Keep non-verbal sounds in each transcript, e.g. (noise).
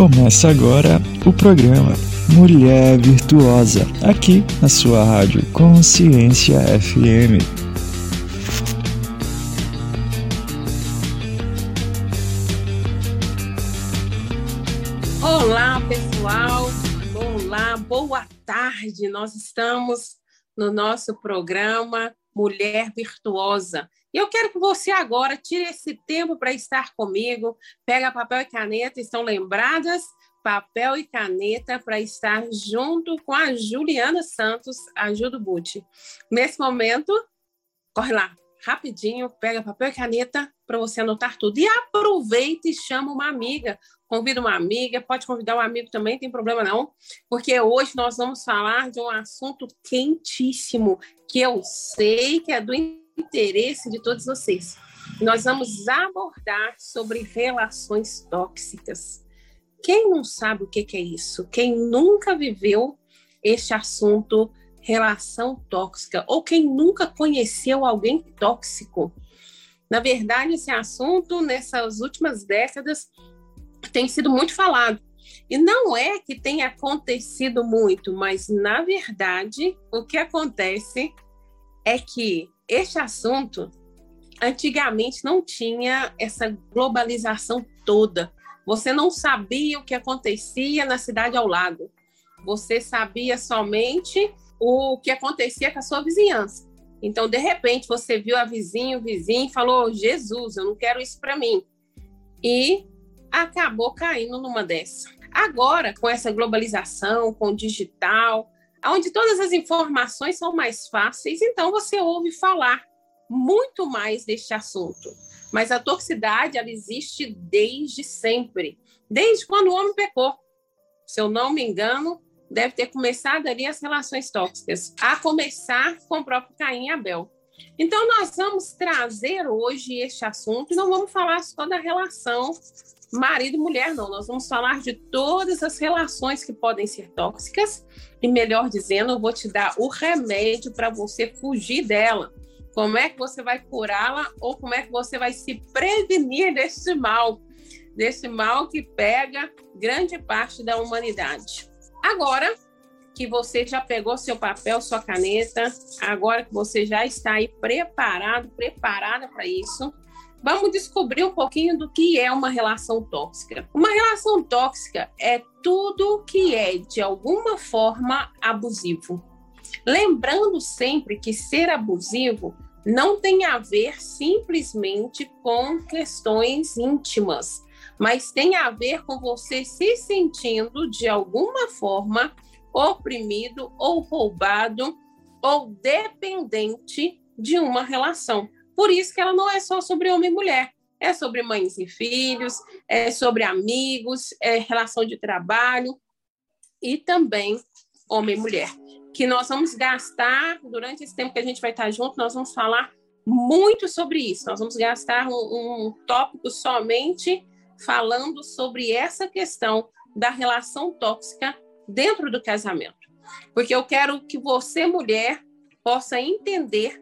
Começa agora o programa Mulher Virtuosa, aqui na sua rádio Consciência FM. Olá, pessoal. Olá, boa tarde. Nós estamos no nosso programa Mulher Virtuosa. E eu quero que você agora tire esse tempo para estar comigo. Pega papel e caneta, estão lembradas? Papel e caneta para estar junto com a Juliana Santos, a Ju do. Nesse momento, corre lá, rapidinho, pega papel e caneta para você anotar tudo. E aproveita e chama uma amiga. Convida uma amiga, pode convidar um amigo também, tem problema não, porque hoje nós vamos falar de um assunto quentíssimo que eu sei que é do interesse de todos vocês. Nós vamos abordar sobre relações tóxicas. Quem não sabe o que é isso? Quem nunca viveu este assunto, relação tóxica, ou quem nunca conheceu alguém tóxico? Na verdade, esse assunto, nessas últimas décadas, tem sido muito falado. E não é que tenha acontecido muito, mas, na verdade, o que acontece é que este assunto antigamente não tinha essa globalização toda. Você não sabia o que acontecia na cidade ao lado. Você sabia somente o que acontecia com a sua vizinhança. Então, de repente, você viu a vizinha, o vizinho e falou: Jesus, eu não quero isso para mim. E acabou caindo numa dessa. Agora, com essa globalização, com o digital, onde todas as informações são mais fáceis, então você ouve falar muito mais deste assunto. Mas a toxicidade, ela existe desde sempre, desde quando o homem pecou. Se eu não me engano, deve ter começado ali as relações tóxicas, a começar com o próprio Caim e Abel. Então, nós vamos trazer hoje este assunto não vamos falar só da relação marido e mulher, não. Nós vamos falar de todas as relações que podem ser tóxicas e, melhor dizendo, eu vou te dar o remédio para você fugir dela. Como é que você vai curá-la ou como é que você vai se prevenir desse mal, desse mal que pega grande parte da humanidade. Agora que você já pegou seu papel, sua caneta, agora que você já está aí preparado, preparada para isso, Vamos descobrir um pouquinho do que é uma relação tóxica. Uma relação tóxica é tudo que é de alguma forma abusivo. Lembrando sempre que ser abusivo não tem a ver simplesmente com questões íntimas, mas tem a ver com você se sentindo de alguma forma oprimido ou roubado ou dependente de uma relação. Por isso que ela não é só sobre homem e mulher. É sobre mães e filhos, é sobre amigos, é relação de trabalho e também homem e mulher. Que nós vamos gastar, durante esse tempo que a gente vai estar junto, nós vamos falar muito sobre isso. Nós vamos gastar um, um tópico somente falando sobre essa questão da relação tóxica dentro do casamento. Porque eu quero que você, mulher, possa entender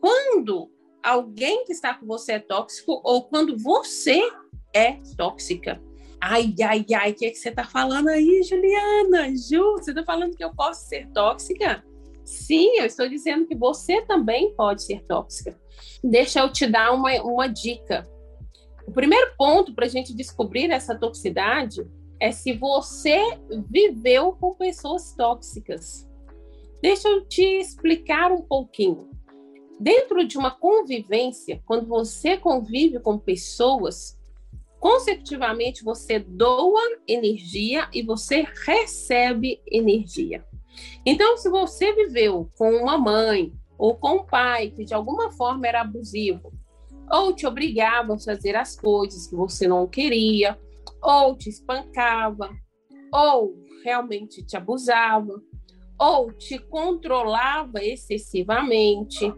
quando alguém que está com você é tóxico ou quando você é tóxica. Ai, ai, ai, o que, é que você está falando aí, Juliana? Ju, você está falando que eu posso ser tóxica? Sim, eu estou dizendo que você também pode ser tóxica. Deixa eu te dar uma, uma dica. O primeiro ponto para a gente descobrir essa toxicidade é se você viveu com pessoas tóxicas. Deixa eu te explicar um pouquinho dentro de uma convivência, quando você convive com pessoas, consecutivamente você doa energia e você recebe energia. Então, se você viveu com uma mãe ou com um pai que de alguma forma era abusivo, ou te obrigava a fazer as coisas que você não queria, ou te espancava, ou realmente te abusava, ou te controlava excessivamente,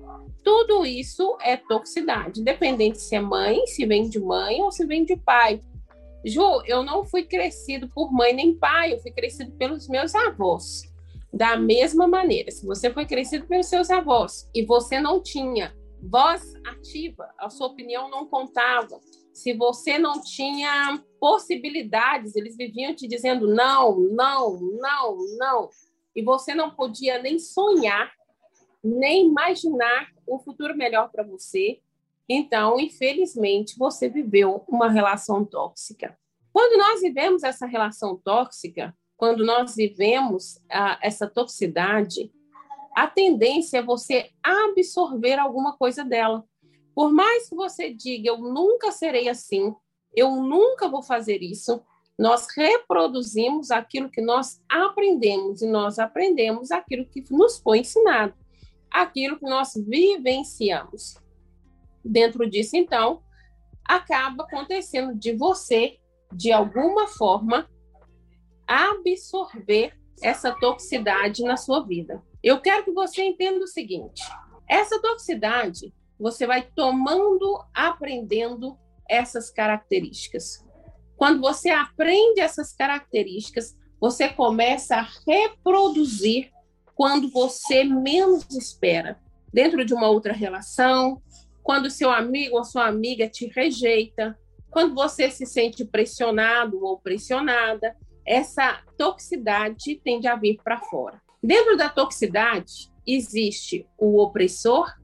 tudo isso é toxicidade, independente se é mãe, se vem de mãe ou se vem de pai. Ju, eu não fui crescido por mãe nem pai, eu fui crescido pelos meus avós. Da mesma maneira, se você foi crescido pelos seus avós e você não tinha voz ativa, a sua opinião não contava, se você não tinha possibilidades, eles viviam te dizendo não, não, não, não, e você não podia nem sonhar, nem imaginar um futuro melhor para você. Então, infelizmente, você viveu uma relação tóxica. Quando nós vivemos essa relação tóxica, quando nós vivemos a, essa toxicidade, a tendência é você absorver alguma coisa dela. Por mais que você diga, eu nunca serei assim, eu nunca vou fazer isso, nós reproduzimos aquilo que nós aprendemos e nós aprendemos aquilo que nos foi ensinado, aquilo que nós vivenciamos. Dentro disso, então, acaba acontecendo de você, de alguma forma, absorver essa toxicidade na sua vida. Eu quero que você entenda o seguinte: essa toxicidade você vai tomando, aprendendo essas características. Quando você aprende essas características, você começa a reproduzir quando você menos espera. Dentro de uma outra relação, quando seu amigo ou sua amiga te rejeita, quando você se sente pressionado ou pressionada, essa toxicidade tende a vir para fora. Dentro da toxicidade, existe o opressor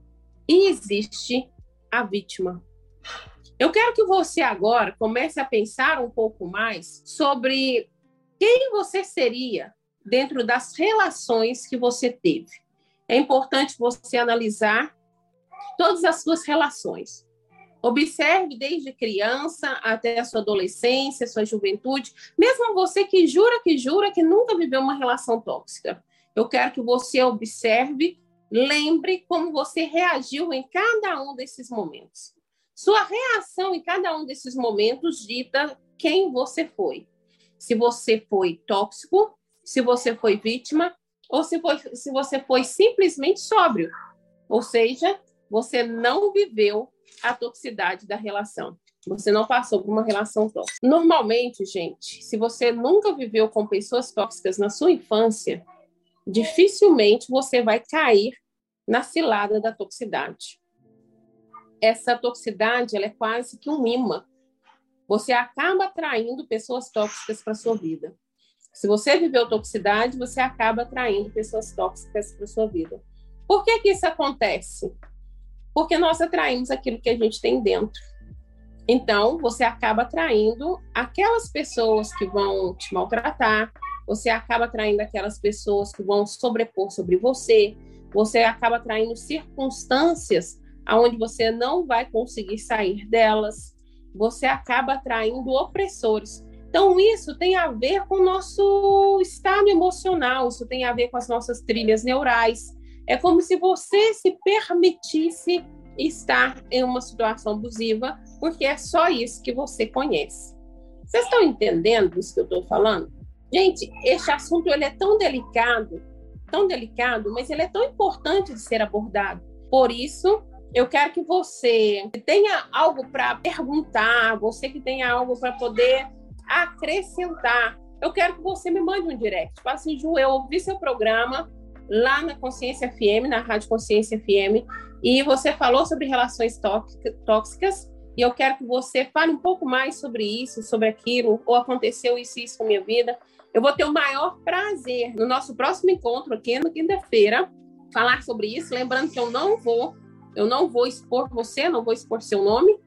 e existe a vítima. Eu quero que você agora comece a pensar um pouco mais sobre quem você seria dentro das relações que você teve. É importante você analisar todas as suas relações. Observe desde criança até a sua adolescência, sua juventude, mesmo você que jura que jura que nunca viveu uma relação tóxica. Eu quero que você observe, lembre como você reagiu em cada um desses momentos. Sua reação em cada um desses momentos dita quem você foi. Se você foi tóxico, se você foi vítima, ou se, foi, se você foi simplesmente sóbrio. Ou seja, você não viveu a toxicidade da relação. Você não passou por uma relação tóxica. Normalmente, gente, se você nunca viveu com pessoas tóxicas na sua infância, dificilmente você vai cair na cilada da toxicidade essa toxicidade ela é quase que um imã. Você acaba atraindo pessoas tóxicas para sua vida. Se você viveu toxicidade, você acaba atraindo pessoas tóxicas para sua vida. Por que que isso acontece? Porque nós atraímos aquilo que a gente tem dentro. Então, você acaba atraindo aquelas pessoas que vão te maltratar, você acaba atraindo aquelas pessoas que vão sobrepor sobre você, você acaba atraindo circunstâncias aonde você não vai conseguir sair delas, você acaba atraindo opressores. Então, isso tem a ver com o nosso estado emocional, isso tem a ver com as nossas trilhas neurais. É como se você se permitisse estar em uma situação abusiva, porque é só isso que você conhece. Vocês estão entendendo isso que eu estou falando? Gente, este assunto ele é tão delicado, tão delicado, mas ele é tão importante de ser abordado. Por isso, eu quero que você tenha algo para perguntar, você que tenha algo para poder acrescentar. Eu quero que você me mande um direct. Fala assim, Ju, eu ouvi seu programa lá na Consciência FM, na Rádio Consciência FM, e você falou sobre relações tóxicas, e eu quero que você fale um pouco mais sobre isso, sobre aquilo, ou aconteceu isso e isso com minha vida. Eu vou ter o maior prazer no nosso próximo encontro aqui na quinta-feira falar sobre isso, lembrando que eu não vou eu não vou expor você, não vou expor seu nome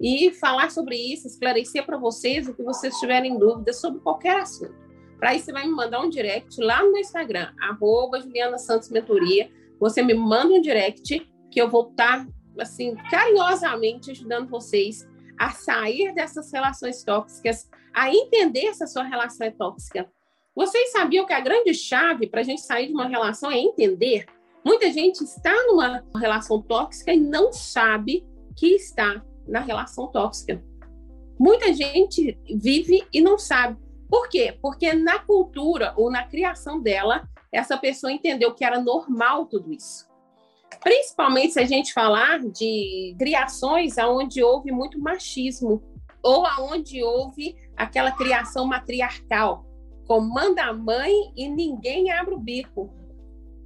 e falar sobre isso, esclarecer para vocês o que vocês tiverem dúvidas sobre qualquer assunto. Para isso, você vai me mandar um direct lá no Instagram, arroba Juliana Santos Mentoria. Você me manda um direct que eu vou estar, tá, assim, carinhosamente ajudando vocês a sair dessas relações tóxicas, a entender se a sua relação é tóxica. Vocês sabiam que a grande chave para a gente sair de uma relação é entender Muita gente está numa relação tóxica e não sabe que está na relação tóxica. Muita gente vive e não sabe. Por quê? Porque na cultura ou na criação dela, essa pessoa entendeu que era normal tudo isso. Principalmente se a gente falar de criações onde houve muito machismo ou aonde houve aquela criação matriarcal. Comanda a mãe e ninguém abre o bico.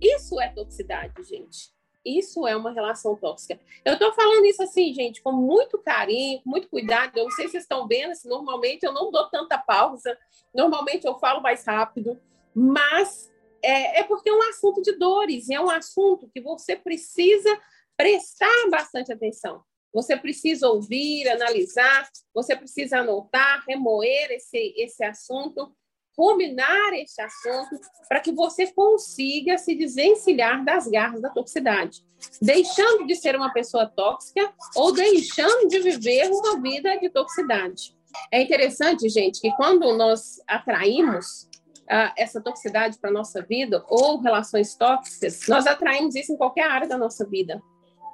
Isso é toxicidade, gente. Isso é uma relação tóxica. Eu estou falando isso assim, gente, com muito carinho, muito cuidado. Eu não sei se vocês estão vendo, normalmente eu não dou tanta pausa, normalmente eu falo mais rápido, mas é, é porque é um assunto de dores, é um assunto que você precisa prestar bastante atenção. Você precisa ouvir, analisar, você precisa anotar, remoer esse, esse assunto, ruminar esse assunto, para que você consiga se desvencilhar das garras da toxicidade, deixando de ser uma pessoa tóxica ou deixando de viver uma vida de toxicidade. É interessante, gente, que quando nós atraímos uh, essa toxicidade para nossa vida ou relações tóxicas, nós atraímos isso em qualquer área da nossa vida.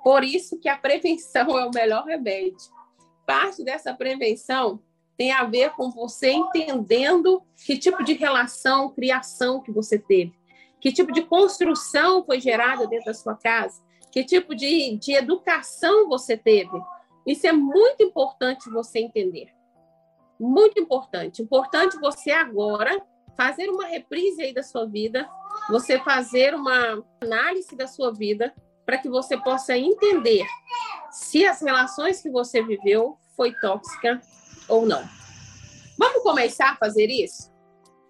Por isso que a prevenção é o melhor remédio. Parte dessa prevenção tem a ver com você entendendo que tipo de relação, criação que você teve, que tipo de construção foi gerada dentro da sua casa, que tipo de, de educação você teve. Isso é muito importante você entender. Muito importante. Importante você agora fazer uma reprise aí da sua vida, você fazer uma análise da sua vida para que você possa entender se as relações que você viveu foi tóxica ou não. Vamos começar a fazer isso?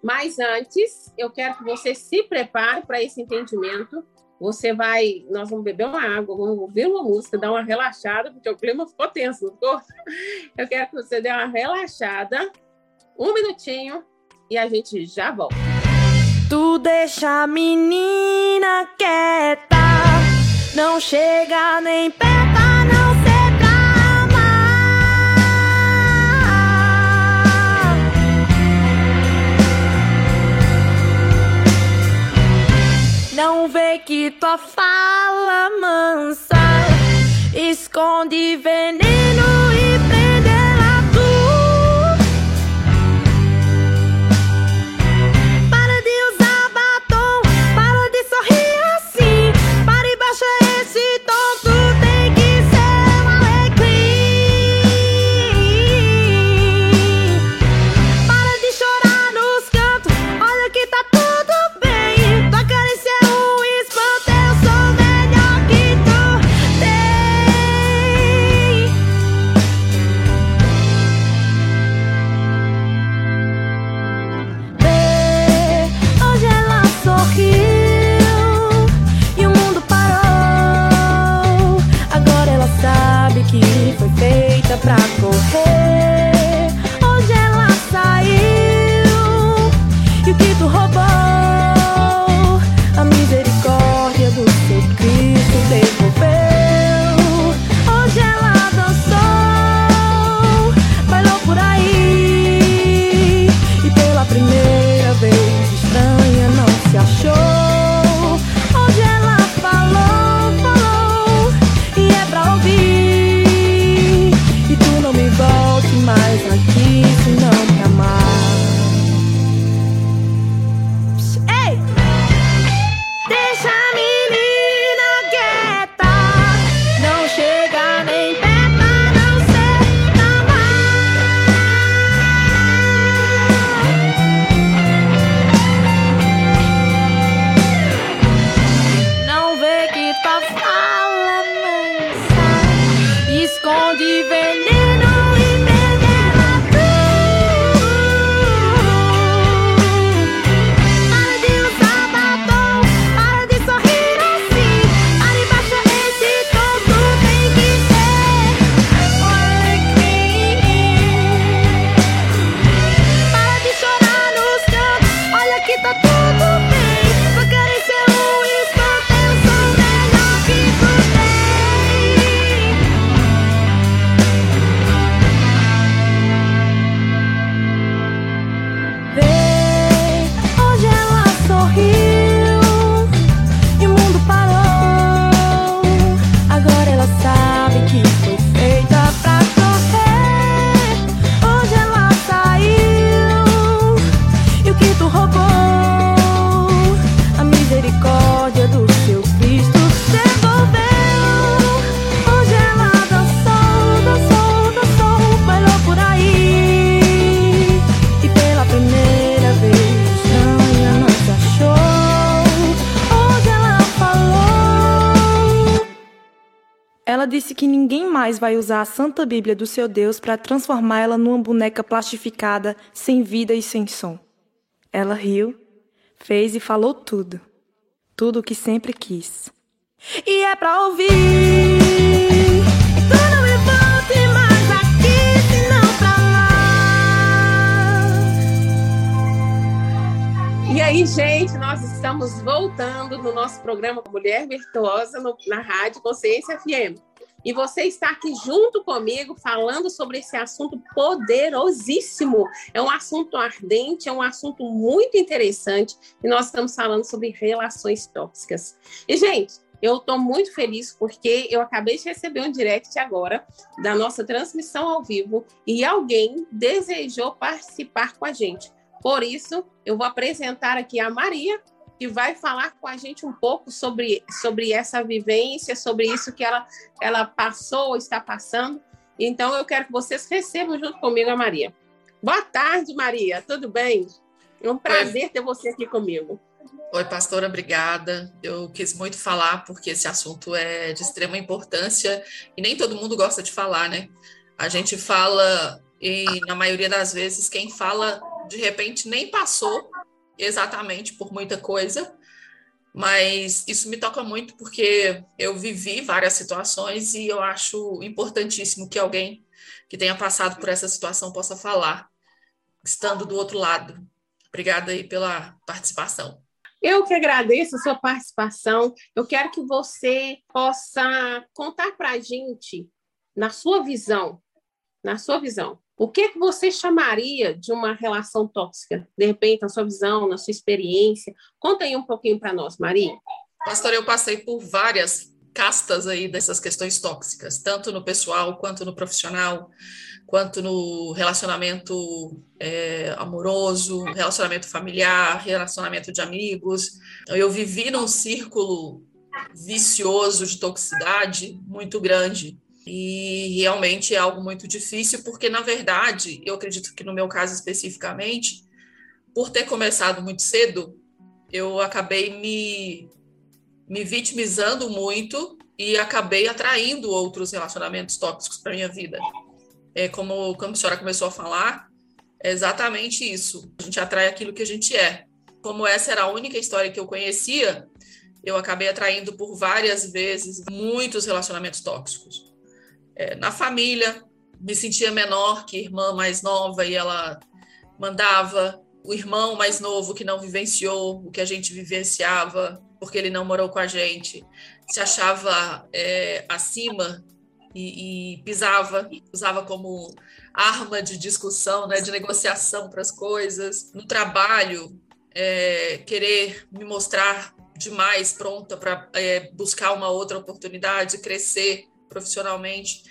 Mas antes, eu quero que você se prepare para esse entendimento. Você vai, nós vamos beber uma água, vamos ouvir uma música, dar uma relaxada, porque o clima ficou tenso, não ficou? Eu quero que você dê uma relaxada, um minutinho, e a gente já volta. Tu deixa a menina quieta não chega nem perto não ser pra amar. Não vê que tua fala mansa esconde veneno vai usar a Santa Bíblia do seu Deus para transformá-la numa boneca plastificada, sem vida e sem som. Ela riu, fez e falou tudo. Tudo o que sempre quis. E é pra ouvir. aí, gente, nós estamos voltando no nosso programa Mulher Virtuosa no, na Rádio Consciência FM. E você está aqui junto comigo falando sobre esse assunto poderosíssimo. É um assunto ardente, é um assunto muito interessante. E nós estamos falando sobre relações tóxicas. E, gente, eu estou muito feliz porque eu acabei de receber um direct agora da nossa transmissão ao vivo e alguém desejou participar com a gente. Por isso, eu vou apresentar aqui a Maria, que vai falar com a gente um pouco sobre, sobre essa vivência, sobre isso que ela, ela passou ou está passando. Então, eu quero que vocês recebam junto comigo a Maria. Boa tarde, Maria. Tudo bem? É um prazer Oi. ter você aqui comigo. Oi, pastora, obrigada. Eu quis muito falar porque esse assunto é de extrema importância e nem todo mundo gosta de falar, né? A gente fala e na maioria das vezes quem fala de repente nem passou exatamente por muita coisa, mas isso me toca muito porque eu vivi várias situações e eu acho importantíssimo que alguém que tenha passado por essa situação possa falar, estando do outro lado. Obrigada aí pela participação. Eu que agradeço a sua participação. Eu quero que você possa contar para a gente, na sua visão, na sua visão, o que, que você chamaria de uma relação tóxica? De repente, na sua visão, na sua experiência. Conta aí um pouquinho para nós, Maria. Pastor, eu passei por várias castas aí dessas questões tóxicas, tanto no pessoal quanto no profissional, quanto no relacionamento é, amoroso, relacionamento familiar, relacionamento de amigos. Eu vivi num círculo vicioso de toxicidade muito grande. E realmente é algo muito difícil, porque, na verdade, eu acredito que no meu caso especificamente, por ter começado muito cedo, eu acabei me, me vitimizando muito e acabei atraindo outros relacionamentos tóxicos para minha vida. É como, como a senhora começou a falar, é exatamente isso. A gente atrai aquilo que a gente é. Como essa era a única história que eu conhecia, eu acabei atraindo por várias vezes muitos relacionamentos tóxicos é, na família, me sentia menor que irmã mais nova e ela mandava o irmão mais novo que não vivenciou o que a gente vivenciava porque ele não morou com a gente, se achava é, acima e, e, pisava, usava como arma de discussão, né, de negociação para as coisas. No trabalho, é, querer me mostrar demais pronta para é, buscar uma outra oportunidade, crescer profissionalmente,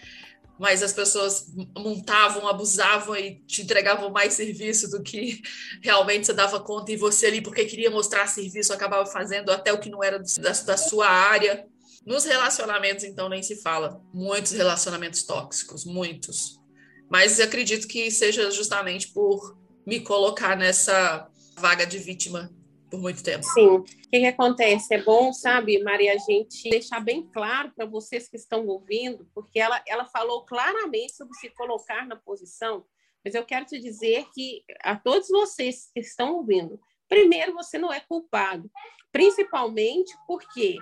mas as pessoas montavam, abusavam e te entregavam mais serviço do que realmente você dava conta, e você ali, porque queria mostrar serviço, acabava fazendo até o que não era da, da sua área. Nos relacionamentos, então, nem se fala. Muitos relacionamentos tóxicos, muitos. Mas acredito que seja justamente por me colocar nessa vaga de vítima por muito tempo. Sim. O que, que acontece? É bom, sabe, Maria, a gente deixar bem claro para vocês que estão ouvindo, porque ela, ela falou claramente sobre se colocar na posição, mas eu quero te dizer que a todos vocês que estão ouvindo, primeiro, você não é culpado, principalmente porque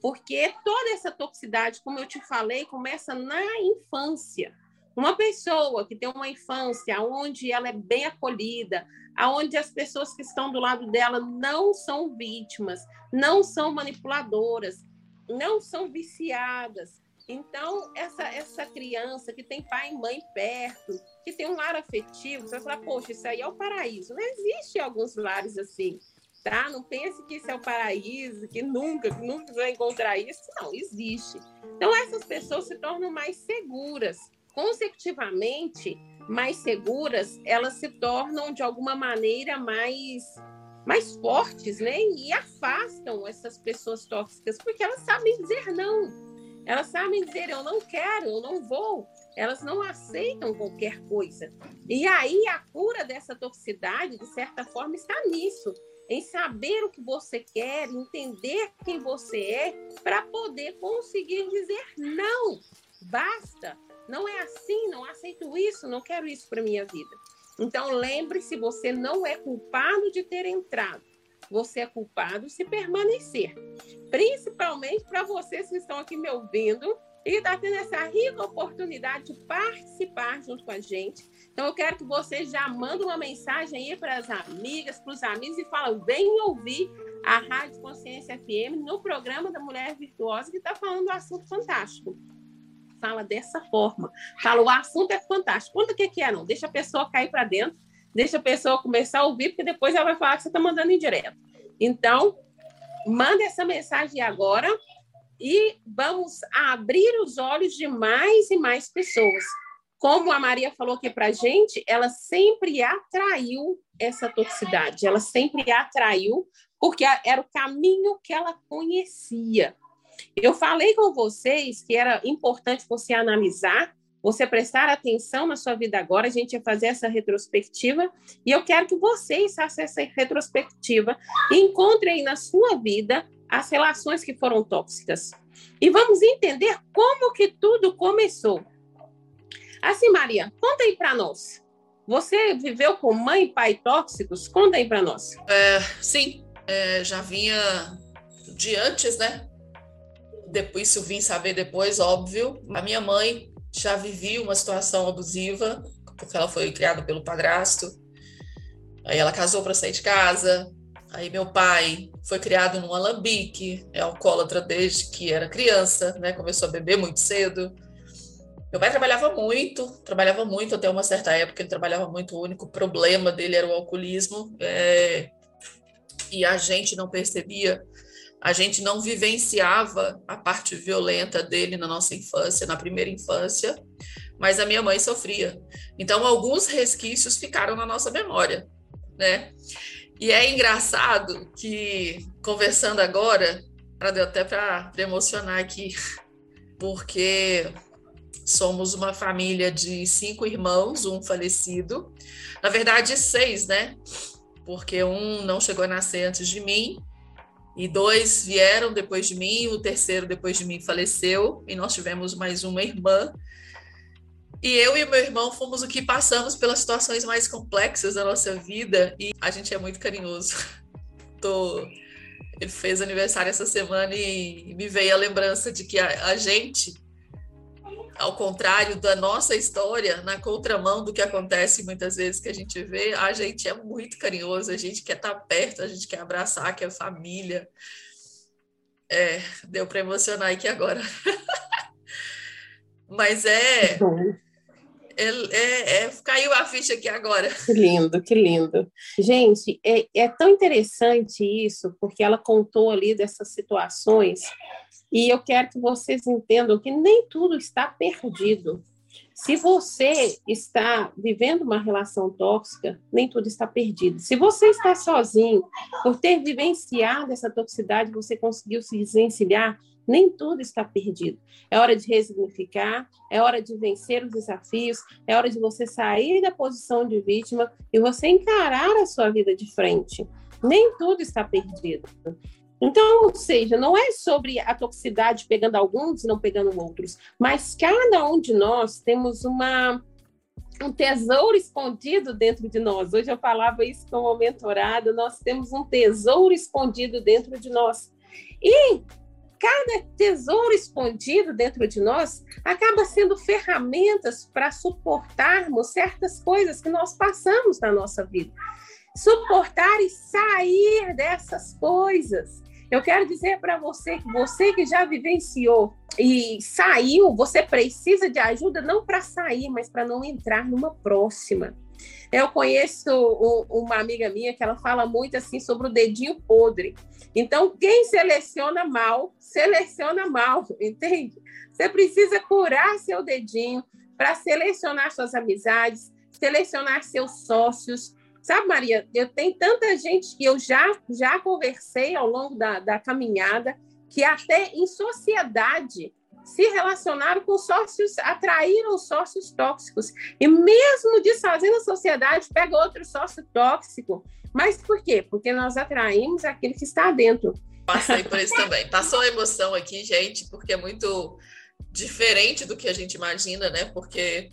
porque toda essa toxicidade, como eu te falei, começa na infância. Uma pessoa que tem uma infância onde ela é bem acolhida, aonde as pessoas que estão do lado dela não são vítimas, não são manipuladoras, não são viciadas. Então, essa, essa criança que tem pai e mãe perto, que tem um lar afetivo, você vai falar, poxa, isso aí é o paraíso. Não existe alguns lares assim, tá? Não pense que isso é o paraíso, que nunca, que nunca vai encontrar isso. Não, existe. Então, essas pessoas se tornam mais seguras consecutivamente mais seguras, elas se tornam de alguma maneira mais mais fortes, né? E afastam essas pessoas tóxicas, porque elas sabem dizer não. Elas sabem dizer eu não quero, eu não vou. Elas não aceitam qualquer coisa. E aí a cura dessa toxicidade, de certa forma, está nisso. em saber o que você quer, entender quem você é, para poder conseguir dizer não, basta, não é assim, não aceito isso, não quero isso para minha vida. Então lembre-se, você não é culpado de ter entrado. Você é culpado se permanecer. Principalmente para vocês que estão aqui me ouvindo e está tendo essa rica oportunidade de participar junto com a gente. Então, eu quero que você já manda uma mensagem aí para as amigas, para os amigos e fala: vem ouvir a Rádio Consciência FM no programa da Mulher Virtuosa, que está falando um assunto fantástico. Fala dessa forma. Fala, o assunto é fantástico. Conta o que, é, não. Deixa a pessoa cair para dentro, deixa a pessoa começar a ouvir, porque depois ela vai falar que você está mandando em direto. Então, manda essa mensagem agora e vamos abrir os olhos de mais e mais pessoas. Como a Maria falou aqui para a gente, ela sempre atraiu essa toxicidade, ela sempre atraiu, porque era o caminho que ela conhecia. Eu falei com vocês que era importante você analisar, você prestar atenção na sua vida agora, a gente ia fazer essa retrospectiva, e eu quero que vocês façam essa retrospectiva e encontrem na sua vida as relações que foram tóxicas. E vamos entender como que tudo começou. Assim, Maria, conta aí para nós. Você viveu com mãe e pai tóxicos? Conta aí para nós. É, sim, é, já vinha de antes, né? Depois, eu vim saber depois, óbvio. A minha mãe já vivia uma situação abusiva, porque ela foi criada pelo padrasto. Aí ela casou para sair de casa, Aí meu pai foi criado num alambique, é alcoólatra desde que era criança, né? Começou a beber muito cedo. Meu pai trabalhava muito, trabalhava muito até uma certa época, ele trabalhava muito, o único problema dele era o alcoolismo, é... e a gente não percebia, a gente não vivenciava a parte violenta dele na nossa infância, na primeira infância, mas a minha mãe sofria. Então, alguns resquícios ficaram na nossa memória, né? E é engraçado que, conversando agora, deu até para emocionar aqui, (laughs) porque somos uma família de cinco irmãos, um falecido. Na verdade, seis, né? Porque um não chegou a nascer antes de mim, e dois vieram depois de mim, o terceiro depois de mim faleceu, e nós tivemos mais uma irmã e eu e meu irmão fomos o que passamos pelas situações mais complexas da nossa vida e a gente é muito carinhoso. (laughs) Tô... Ele fez aniversário essa semana e me veio a lembrança de que a, a gente, ao contrário da nossa história, na contramão do que acontece muitas vezes que a gente vê, a gente é muito carinhoso, a gente quer estar perto, a gente quer abraçar, quer família. É, deu para emocionar aqui agora. (laughs) Mas é. É, é, é, caiu a ficha aqui agora. Que lindo, que lindo. Gente, é, é tão interessante isso, porque ela contou ali dessas situações, e eu quero que vocês entendam que nem tudo está perdido. Se você está vivendo uma relação tóxica, nem tudo está perdido. Se você está sozinho, por ter vivenciado essa toxicidade, você conseguiu se desvencilhar, nem tudo está perdido. É hora de resignificar, é hora de vencer os desafios, é hora de você sair da posição de vítima e você encarar a sua vida de frente. Nem tudo está perdido. Então, ou seja, não é sobre a toxicidade pegando alguns e não pegando outros, mas cada um de nós temos uma um tesouro escondido dentro de nós. Hoje eu falava isso com o mentorado, nós temos um tesouro escondido dentro de nós. E cada tesouro escondido dentro de nós acaba sendo ferramentas para suportarmos certas coisas que nós passamos na nossa vida. Suportar e sair dessas coisas. Eu quero dizer para você que você que já vivenciou e saiu, você precisa de ajuda não para sair, mas para não entrar numa próxima. Eu conheço uma amiga minha que ela fala muito assim sobre o dedinho podre. Então, quem seleciona mal, seleciona mal, (laughs) entende? Você precisa curar seu dedinho para selecionar suas amizades, selecionar seus sócios. Sabe, Maria, eu tenho tanta gente que eu já, já conversei ao longo da, da caminhada, que até em sociedade se relacionaram com sócios, atraíram sócios tóxicos. E mesmo desfazendo a sociedade, pega outro sócio tóxico. Mas por quê? Porque nós atraímos aquele que está dentro. Passei por isso também. Passou a emoção aqui, gente, porque é muito diferente do que a gente imagina, né? Porque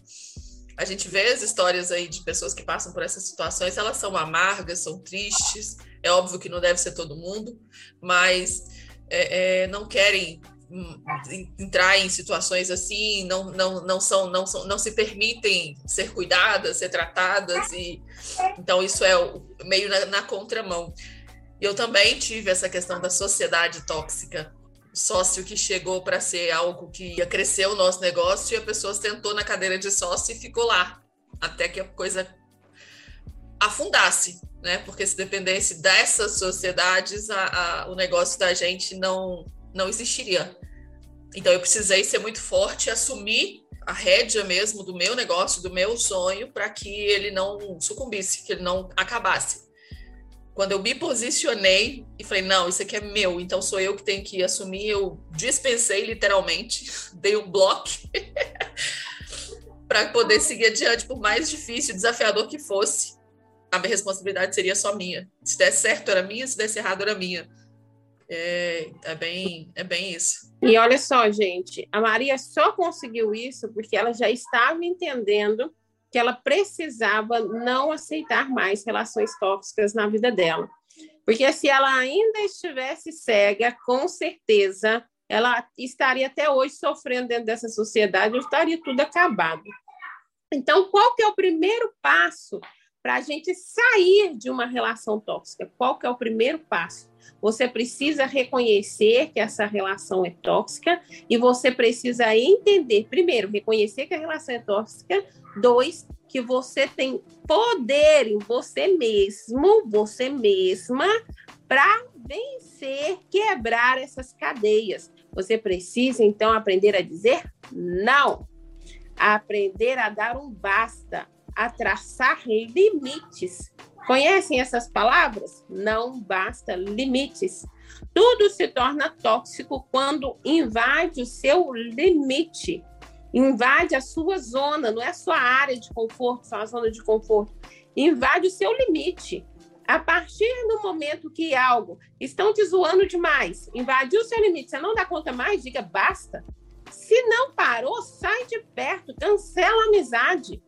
a gente vê as histórias aí de pessoas que passam por essas situações, elas são amargas, são tristes. É óbvio que não deve ser todo mundo, mas é, é, não querem hum, entrar em situações assim, não, não, não são, não são, não se permitem ser cuidadas, ser tratadas e então isso é meio na, na contramão. Eu também tive essa questão da sociedade tóxica, sócio que chegou para ser algo que ia crescer o nosso negócio e a pessoa sentou na cadeira de sócio e ficou lá até que a coisa afundasse, né? Porque se dependesse dessas sociedades, a, a, o negócio da gente não não existiria. Então eu precisei ser muito forte, assumir a rédea mesmo do meu negócio, do meu sonho, para que ele não sucumbisse, que ele não acabasse. Quando eu me posicionei e falei, não, isso aqui é meu, então sou eu que tenho que assumir, eu dispensei literalmente, (laughs) dei um bloco (laughs) para poder seguir adiante, por mais difícil, desafiador que fosse, a minha responsabilidade seria só minha. Se der certo era minha, se desse errado era minha. É, é, bem, é bem isso. E olha só, gente, a Maria só conseguiu isso porque ela já estava entendendo que ela precisava não aceitar mais relações tóxicas na vida dela. Porque se ela ainda estivesse cega, com certeza ela estaria até hoje sofrendo dentro dessa sociedade, estaria tudo acabado. Então, qual que é o primeiro passo para a gente sair de uma relação tóxica? Qual que é o primeiro passo? Você precisa reconhecer que essa relação é tóxica e você precisa entender, primeiro, reconhecer que a relação é tóxica, dois, que você tem poder em você mesmo, você mesma, para vencer, quebrar essas cadeias. Você precisa, então, aprender a dizer não, a aprender a dar um basta, a traçar limites. Conhecem essas palavras? Não basta limites. Tudo se torna tóxico quando invade o seu limite, invade a sua zona, não é a sua área de conforto, só a zona de conforto. Invade o seu limite. A partir do momento que algo estão te zoando demais, invadiu o seu limite, você não dá conta mais, diga basta. Se não parou, sai de perto, cancela a amizade.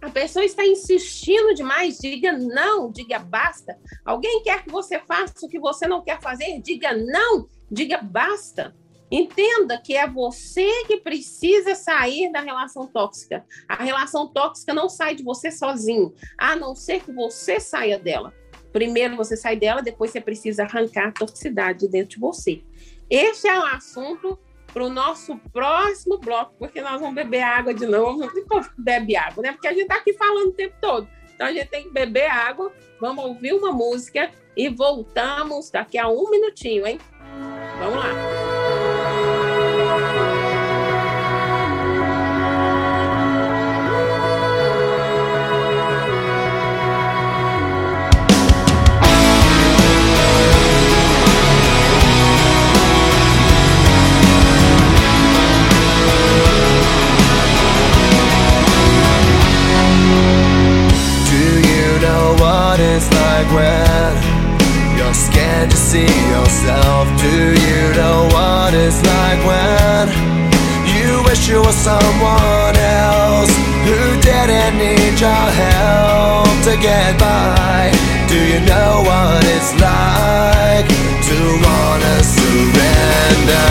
A pessoa está insistindo demais, diga não, diga basta. Alguém quer que você faça o que você não quer fazer, diga não, diga basta. Entenda que é você que precisa sair da relação tóxica. A relação tóxica não sai de você sozinho, a não ser que você saia dela. Primeiro você sai dela, depois você precisa arrancar a toxicidade dentro de você. Este é um assunto para o nosso próximo bloco, porque nós vamos beber água de novo. Não tem como bebe água, né? Porque a gente está aqui falando o tempo todo. Então a gente tem que beber água, vamos ouvir uma música e voltamos daqui a um minutinho, hein? Vamos lá. When you're scared to see yourself. Do you know what it's like when you wish you were someone else who didn't need your help to get by? Do you know what it's like to wanna surrender?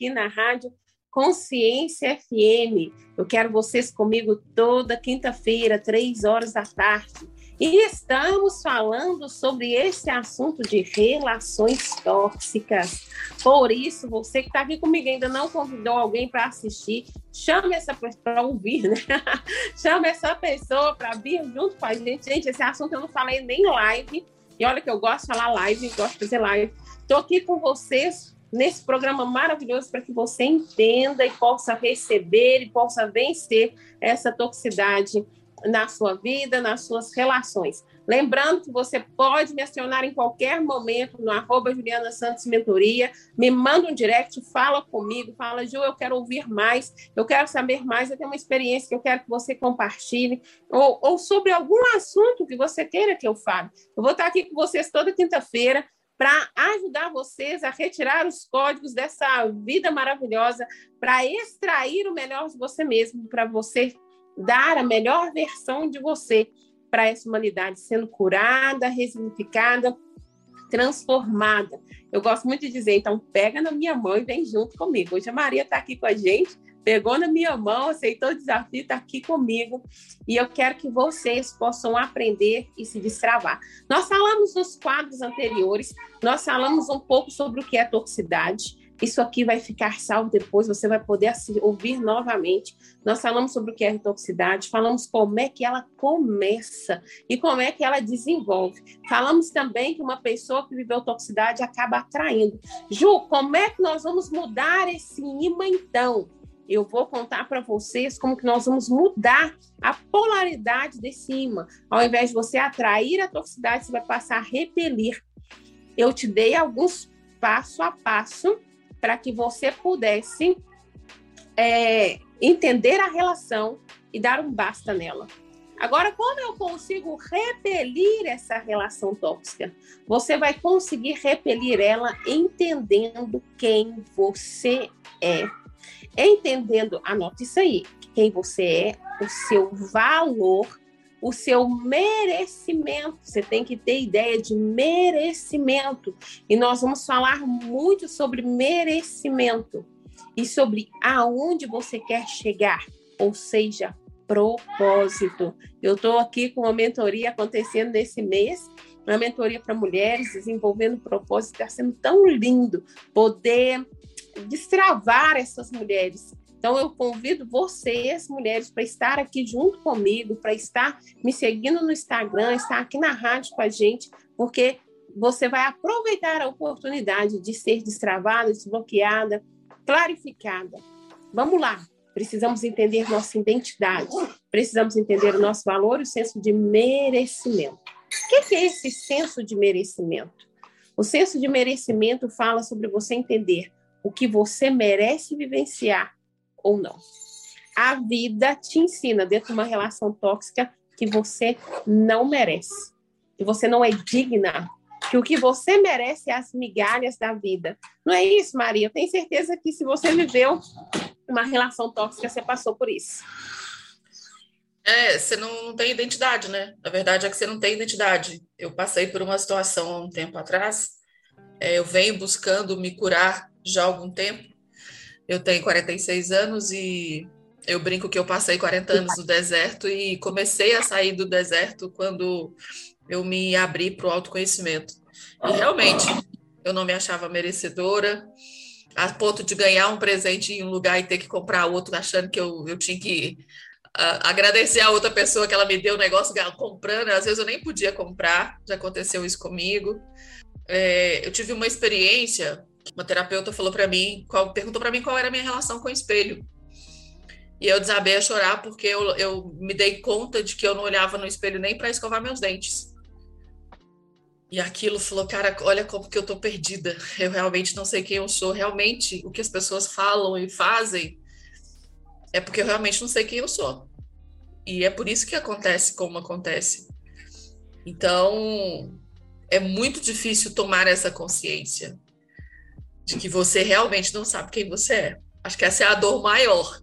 Aqui na Rádio Consciência FM. Eu quero vocês comigo toda quinta-feira, três horas da tarde. E estamos falando sobre esse assunto de relações tóxicas. Por isso, você que está aqui comigo ainda não convidou alguém para assistir, chame essa pessoa para ouvir, né? (laughs) chame essa pessoa para vir junto com a gente. Gente, esse assunto eu não falei nem live. E olha que eu gosto de falar live, gosto de fazer live. Estou aqui com vocês nesse programa maravilhoso para que você entenda e possa receber e possa vencer essa toxicidade na sua vida, nas suas relações. Lembrando que você pode me acionar em qualquer momento no arroba Juliana Santos Mentoria, me manda um direct, fala comigo, fala, Ju, eu quero ouvir mais, eu quero saber mais, eu tenho uma experiência que eu quero que você compartilhe, ou, ou sobre algum assunto que você queira que eu fale. Eu vou estar aqui com vocês toda quinta-feira, para ajudar vocês a retirar os códigos dessa vida maravilhosa, para extrair o melhor de você mesmo, para você dar a melhor versão de você para essa humanidade, sendo curada, resignificada, transformada. Eu gosto muito de dizer, então, pega na minha mão e vem junto comigo. Hoje a Maria está aqui com a gente, pegou na minha mão, aceitou o desafio, está aqui comigo. E eu quero que vocês possam aprender e se destravar. Nós falamos nos quadros anteriores, nós falamos um pouco sobre o que é toxicidade. Isso aqui vai ficar salvo depois, você vai poder ouvir novamente. Nós falamos sobre o que é toxicidade, falamos como é que ela começa e como é que ela desenvolve. Falamos também que uma pessoa que viveu toxicidade acaba atraindo. Ju, como é que nós vamos mudar esse imã então? Eu vou contar para vocês como que nós vamos mudar a polaridade desse imã. Ao invés de você atrair a toxicidade, você vai passar a repelir. Eu te dei alguns passo a passo para que você pudesse é, entender a relação e dar um basta nela. Agora, como eu consigo repelir essa relação tóxica? Você vai conseguir repelir ela entendendo quem você é. Entendendo, anote isso aí, quem você é, o seu valor, o seu merecimento. Você tem que ter ideia de merecimento. E nós vamos falar muito sobre merecimento e sobre aonde você quer chegar, ou seja, propósito. Eu estou aqui com uma mentoria acontecendo nesse mês, uma mentoria para mulheres, desenvolvendo propósito. Está sendo tão lindo poder destravar essas mulheres então, eu convido vocês, mulheres, para estar aqui junto comigo, para estar me seguindo no Instagram, estar aqui na rádio com a gente, porque você vai aproveitar a oportunidade de ser destravada, desbloqueada, clarificada. Vamos lá, precisamos entender nossa identidade, precisamos entender o nosso valor e o senso de merecimento. O que é esse senso de merecimento? O senso de merecimento fala sobre você entender o que você merece vivenciar ou não. A vida te ensina, dentro de uma relação tóxica, que você não merece, que você não é digna, que o que você merece é as migalhas da vida. Não é isso, Maria? Eu tenho certeza que se você viveu uma relação tóxica, você passou por isso. É, você não, não tem identidade, né? A verdade é que você não tem identidade. Eu passei por uma situação há um tempo atrás, é, eu venho buscando me curar já há algum tempo, eu tenho 46 anos e eu brinco que eu passei 40 anos no deserto e comecei a sair do deserto quando eu me abri para o autoconhecimento. E realmente, eu não me achava merecedora, a ponto de ganhar um presente em um lugar e ter que comprar outro, achando que eu, eu tinha que uh, agradecer a outra pessoa que ela me deu o negócio comprando. Às vezes eu nem podia comprar, já aconteceu isso comigo. É, eu tive uma experiência, uma terapeuta falou para mim, qual, perguntou para mim qual era a minha relação com o espelho. E eu desabei a chorar porque eu, eu me dei conta de que eu não olhava no espelho nem para escovar meus dentes. E aquilo falou, cara, olha como que eu tô perdida. Eu realmente não sei quem eu sou. Realmente, o que as pessoas falam e fazem é porque eu realmente não sei quem eu sou. E é por isso que acontece como acontece. Então, é muito difícil tomar essa consciência de que você realmente não sabe quem você é. Acho que essa é a dor maior.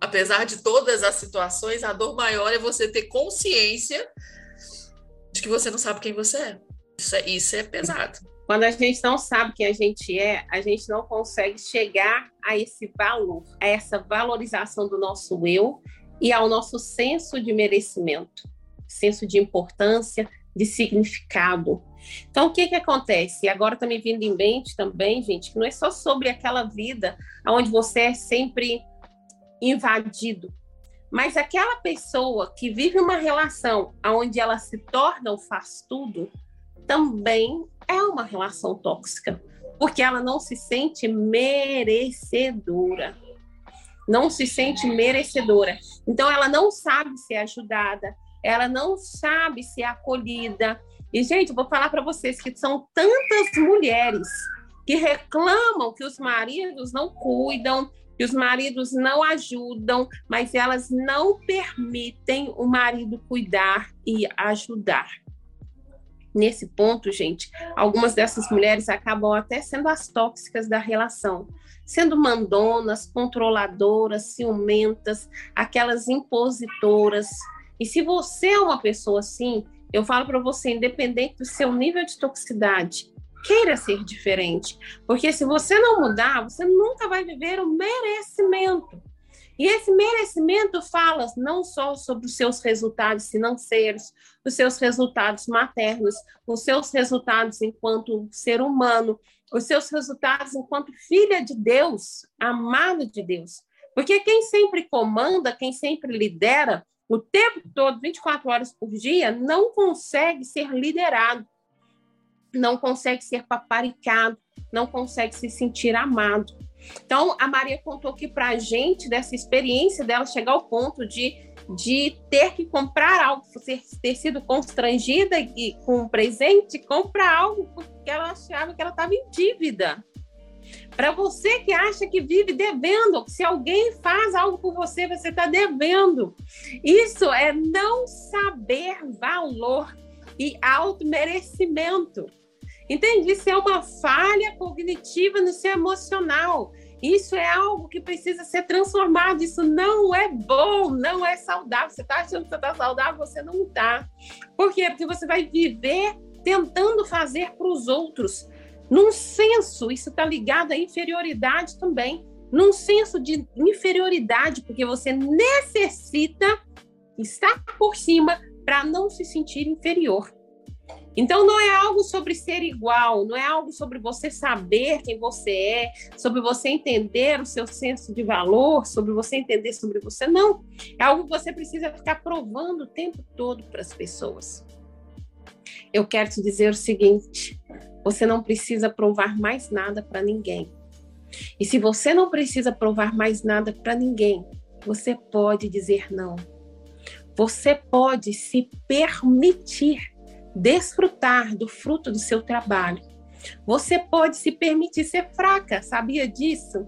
Apesar de todas as situações, a dor maior é você ter consciência de que você não sabe quem você é. Isso é, isso é pesado. Quando a gente não sabe quem a gente é, a gente não consegue chegar a esse valor, a essa valorização do nosso eu e ao nosso senso de merecimento, senso de importância, de significado. Então, o que que acontece? Agora está me vindo em mente também, gente, que não é só sobre aquela vida onde você é sempre invadido, mas aquela pessoa que vive uma relação onde ela se torna o faz tudo, também é uma relação tóxica, porque ela não se sente merecedora. Não se sente merecedora. Então, ela não sabe ser ajudada, ela não sabe ser acolhida. E, gente, vou falar para vocês que são tantas mulheres que reclamam que os maridos não cuidam, que os maridos não ajudam, mas elas não permitem o marido cuidar e ajudar nesse ponto, gente, algumas dessas mulheres acabam até sendo as tóxicas da relação, sendo mandonas, controladoras, ciumentas, aquelas impositoras. E se você é uma pessoa assim, eu falo para você, independente do seu nível de toxicidade, queira ser diferente, porque se você não mudar, você nunca vai viver o merecimento. E esse merecimento fala não só sobre os seus resultados financeiros, os seus resultados maternos, os seus resultados enquanto ser humano, os seus resultados enquanto filha de Deus, amada de Deus. Porque quem sempre comanda, quem sempre lidera, o tempo todo, 24 horas por dia, não consegue ser liderado, não consegue ser paparicado, não consegue se sentir amado. Então, a Maria contou aqui para a gente dessa experiência dela chegar ao ponto de, de ter que comprar algo, ter, sido constrangida e, com um presente, comprar algo porque ela achava que ela estava em dívida. Para você que acha que vive devendo, se alguém faz algo por você, você está devendo. Isso é não saber valor e auto-merecimento. Entende? Isso é uma falha cognitiva no seu emocional. Isso é algo que precisa ser transformado. Isso não é bom, não é saudável. Você está achando que você está saudável, você não está. Por quê? Porque você vai viver tentando fazer para os outros. Num senso, isso está ligado à inferioridade também. Num senso de inferioridade, porque você necessita estar por cima para não se sentir inferior. Então não é algo sobre ser igual, não é algo sobre você saber quem você é, sobre você entender o seu senso de valor, sobre você entender sobre você, não. É algo que você precisa ficar provando o tempo todo para as pessoas. Eu quero te dizer o seguinte: você não precisa provar mais nada para ninguém. E se você não precisa provar mais nada para ninguém, você pode dizer não. Você pode se permitir desfrutar do fruto do seu trabalho. Você pode se permitir ser fraca, sabia disso?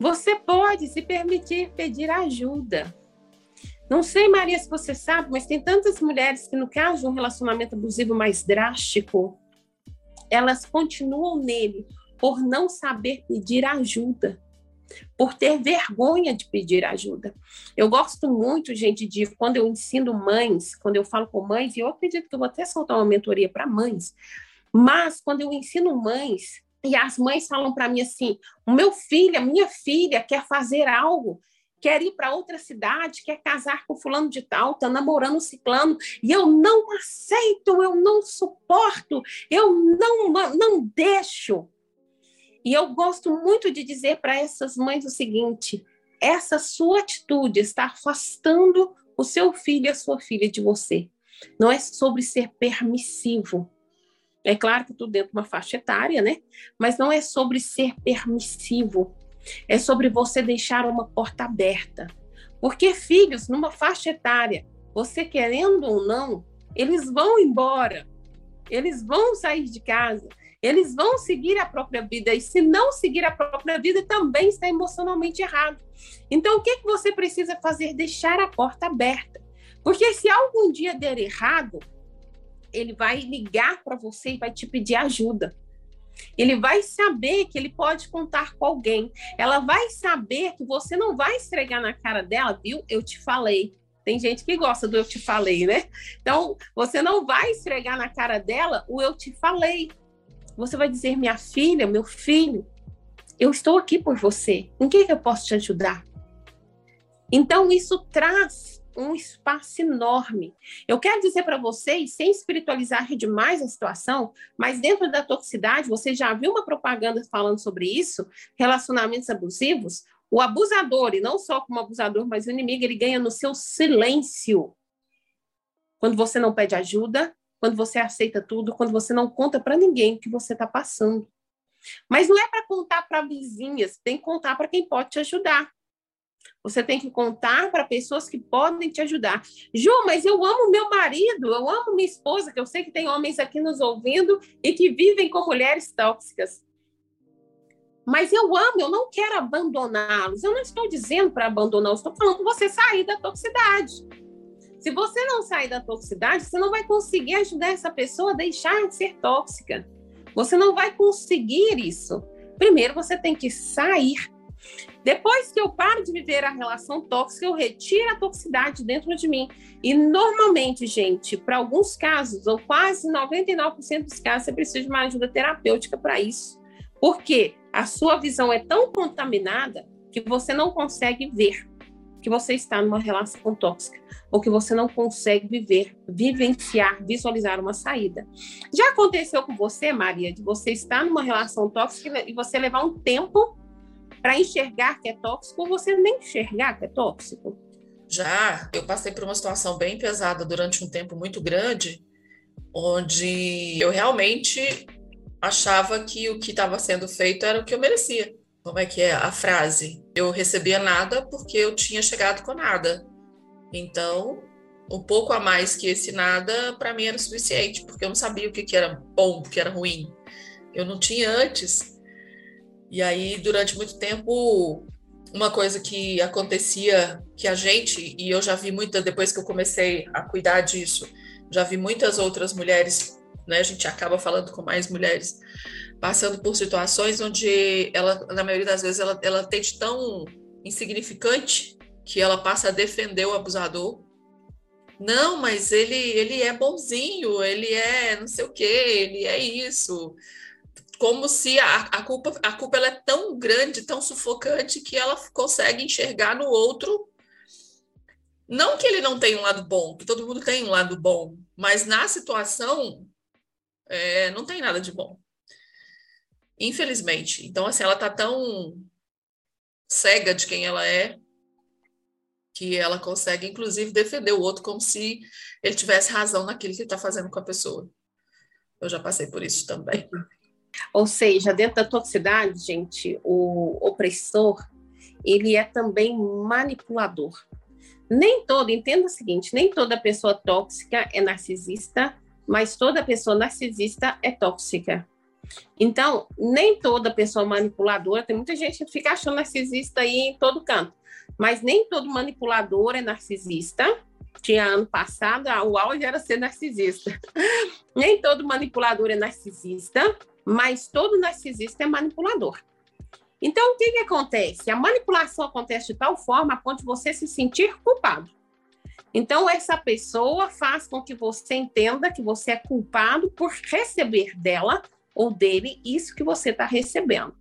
Você pode se permitir pedir ajuda. Não sei, Maria, se você sabe, mas tem tantas mulheres que, no caso de um relacionamento abusivo mais drástico, elas continuam nele por não saber pedir ajuda por ter vergonha de pedir ajuda. Eu gosto muito, gente, de quando eu ensino mães, quando eu falo com mães, e eu acredito que eu vou até soltar uma mentoria para mães, mas quando eu ensino mães, e as mães falam para mim assim: o meu filho, a minha filha quer fazer algo, quer ir para outra cidade, quer casar com fulano de tal, está namorando ciclano, e eu não aceito, eu não suporto, eu não, não deixo. E eu gosto muito de dizer para essas mães o seguinte: essa sua atitude está afastando o seu filho e a sua filha de você. Não é sobre ser permissivo. É claro que tudo dentro de uma faixa etária, né? Mas não é sobre ser permissivo. É sobre você deixar uma porta aberta. Porque filhos, numa faixa etária, você querendo ou não, eles vão embora. Eles vão sair de casa. Eles vão seguir a própria vida. E se não seguir a própria vida, também está emocionalmente errado. Então, o que, que você precisa fazer? Deixar a porta aberta. Porque se algum dia der errado, ele vai ligar para você e vai te pedir ajuda. Ele vai saber que ele pode contar com alguém. Ela vai saber que você não vai esfregar na cara dela, viu? Eu te falei. Tem gente que gosta do eu te falei, né? Então, você não vai esfregar na cara dela o eu te falei. Você vai dizer, minha filha, meu filho, eu estou aqui por você. Em que, que eu posso te ajudar? Então, isso traz um espaço enorme. Eu quero dizer para vocês, sem espiritualizar demais a situação, mas dentro da toxicidade, você já viu uma propaganda falando sobre isso? Relacionamentos abusivos? O abusador, e não só como abusador, mas o inimigo, ele ganha no seu silêncio. Quando você não pede ajuda, quando você aceita tudo, quando você não conta para ninguém o que você está passando. Mas não é para contar para vizinhas, tem que contar para quem pode te ajudar. Você tem que contar para pessoas que podem te ajudar. Ju, mas eu amo meu marido, eu amo minha esposa, que eu sei que tem homens aqui nos ouvindo e que vivem com mulheres tóxicas. Mas eu amo, eu não quero abandoná-los. Eu não estou dizendo para abandonar, eu estou falando para você sair da toxicidade. Se você não sair da toxicidade, você não vai conseguir ajudar essa pessoa a deixar de ser tóxica. Você não vai conseguir isso. Primeiro você tem que sair depois que eu paro de viver a relação tóxica, eu retiro a toxicidade dentro de mim. E normalmente, gente, para alguns casos, ou quase 99% dos casos, você precisa de uma ajuda terapêutica para isso. Porque a sua visão é tão contaminada que você não consegue ver que você está numa relação tóxica ou que você não consegue viver, vivenciar, visualizar uma saída. Já aconteceu com você, Maria, de você estar numa relação tóxica e você levar um tempo para enxergar que é tóxico você nem enxergar que é tóxico? Já, eu passei por uma situação bem pesada durante um tempo muito grande, onde eu realmente achava que o que estava sendo feito era o que eu merecia. Como é que é a frase? Eu recebia nada porque eu tinha chegado com nada. Então, um pouco a mais que esse nada, para mim era suficiente, porque eu não sabia o que, que era bom, o que era ruim. Eu não tinha antes e aí, durante muito tempo, uma coisa que acontecia que a gente, e eu já vi muitas, depois que eu comecei a cuidar disso, já vi muitas outras mulheres, né? A gente acaba falando com mais mulheres, passando por situações onde ela, na maioria das vezes, ela, ela tem de tão insignificante que ela passa a defender o abusador. Não, mas ele, ele é bonzinho, ele é não sei o quê, ele é isso como se a, a culpa, a culpa é tão grande, tão sufocante, que ela consegue enxergar no outro. Não que ele não tenha um lado bom, que todo mundo tem um lado bom, mas na situação é, não tem nada de bom. Infelizmente. Então, assim, ela tá tão cega de quem ela é que ela consegue, inclusive, defender o outro como se ele tivesse razão naquilo que ele está fazendo com a pessoa. Eu já passei por isso também. (laughs) Ou seja, dentro da toxicidade, gente, o opressor, ele é também manipulador. Nem todo, entenda o seguinte, nem toda pessoa tóxica é narcisista, mas toda pessoa narcisista é tóxica. Então, nem toda pessoa manipuladora, tem muita gente que fica achando narcisista aí em todo canto, mas nem todo manipulador é narcisista. Tinha ano passado, o auge era ser narcisista. (laughs) nem todo manipulador é narcisista, mas todo narcisista é manipulador. Então, o que, que acontece? A manipulação acontece de tal forma a ponto de você se sentir culpado. Então, essa pessoa faz com que você entenda que você é culpado por receber dela ou dele isso que você está recebendo.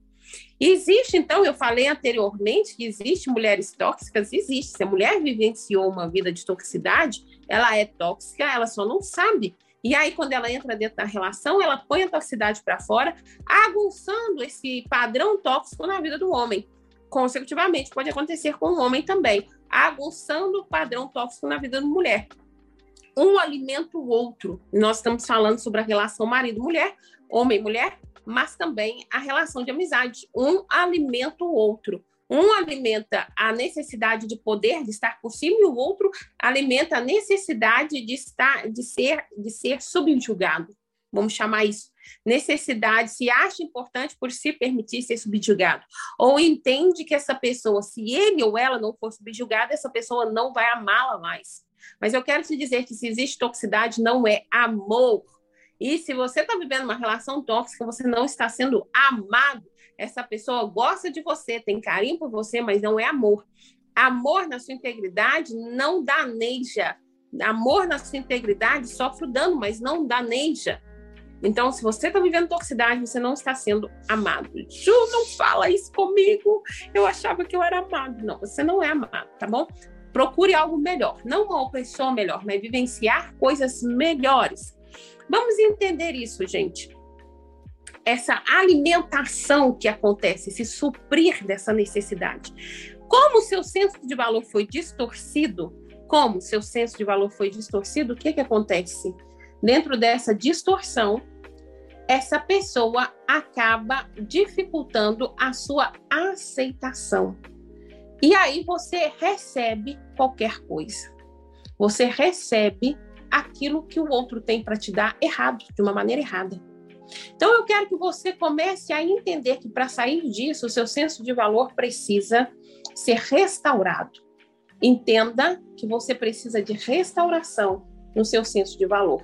Existe, então, eu falei anteriormente que existe mulheres tóxicas, existe. Se a mulher vivenciou uma vida de toxicidade, ela é tóxica, ela só não sabe. E aí, quando ela entra dentro da relação, ela põe a toxicidade para fora, aguçando esse padrão tóxico na vida do homem. Consecutivamente, pode acontecer com o homem também, aguçando o padrão tóxico na vida da mulher. Um alimenta o outro. Nós estamos falando sobre a relação marido-mulher, homem-mulher, mas também a relação de amizade. Um alimenta o outro. Um alimenta a necessidade de poder, de estar por cima, e o outro alimenta a necessidade de estar, de ser, de ser subjugado. Vamos chamar isso. Necessidade, se acha importante por se permitir ser subjugado. Ou entende que essa pessoa, se ele ou ela não for subjugada, essa pessoa não vai amá-la mais. Mas eu quero te dizer que se existe toxicidade, não é amor e se você está vivendo uma relação tóxica, você não está sendo amado. Essa pessoa gosta de você, tem carinho por você, mas não é amor. Amor na sua integridade não daneja. Amor na sua integridade sofre dano, mas não daneja. Então, se você está vivendo toxicidade, você não está sendo amado. Ju, não fala isso comigo. Eu achava que eu era amado. Não, você não é amado, tá bom? Procure algo melhor. Não uma pessoa melhor, mas vivenciar coisas melhores. Vamos entender isso, gente. Essa alimentação que acontece, se suprir dessa necessidade. Como o seu senso de valor foi distorcido, como seu senso de valor foi distorcido, o que, que acontece? Dentro dessa distorção, essa pessoa acaba dificultando a sua aceitação. E aí você recebe qualquer coisa. Você recebe aquilo que o outro tem para te dar errado, de uma maneira errada. Então eu quero que você comece a entender que para sair disso, o seu senso de valor precisa ser restaurado. Entenda que você precisa de restauração no seu senso de valor.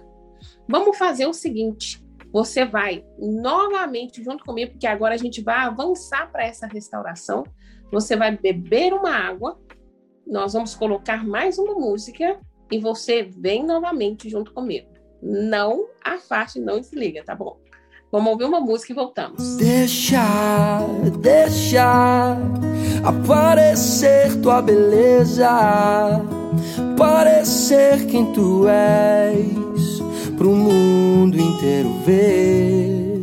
Vamos fazer o seguinte: você vai novamente junto comigo, porque agora a gente vai avançar para essa restauração. Você vai beber uma água, nós vamos colocar mais uma música e você vem novamente junto comigo. Não afaste, não desliga, tá bom? Vamos ouvir uma música e voltamos. Deixa, deixa aparecer tua beleza, parecer quem tu és, pro mundo inteiro ver.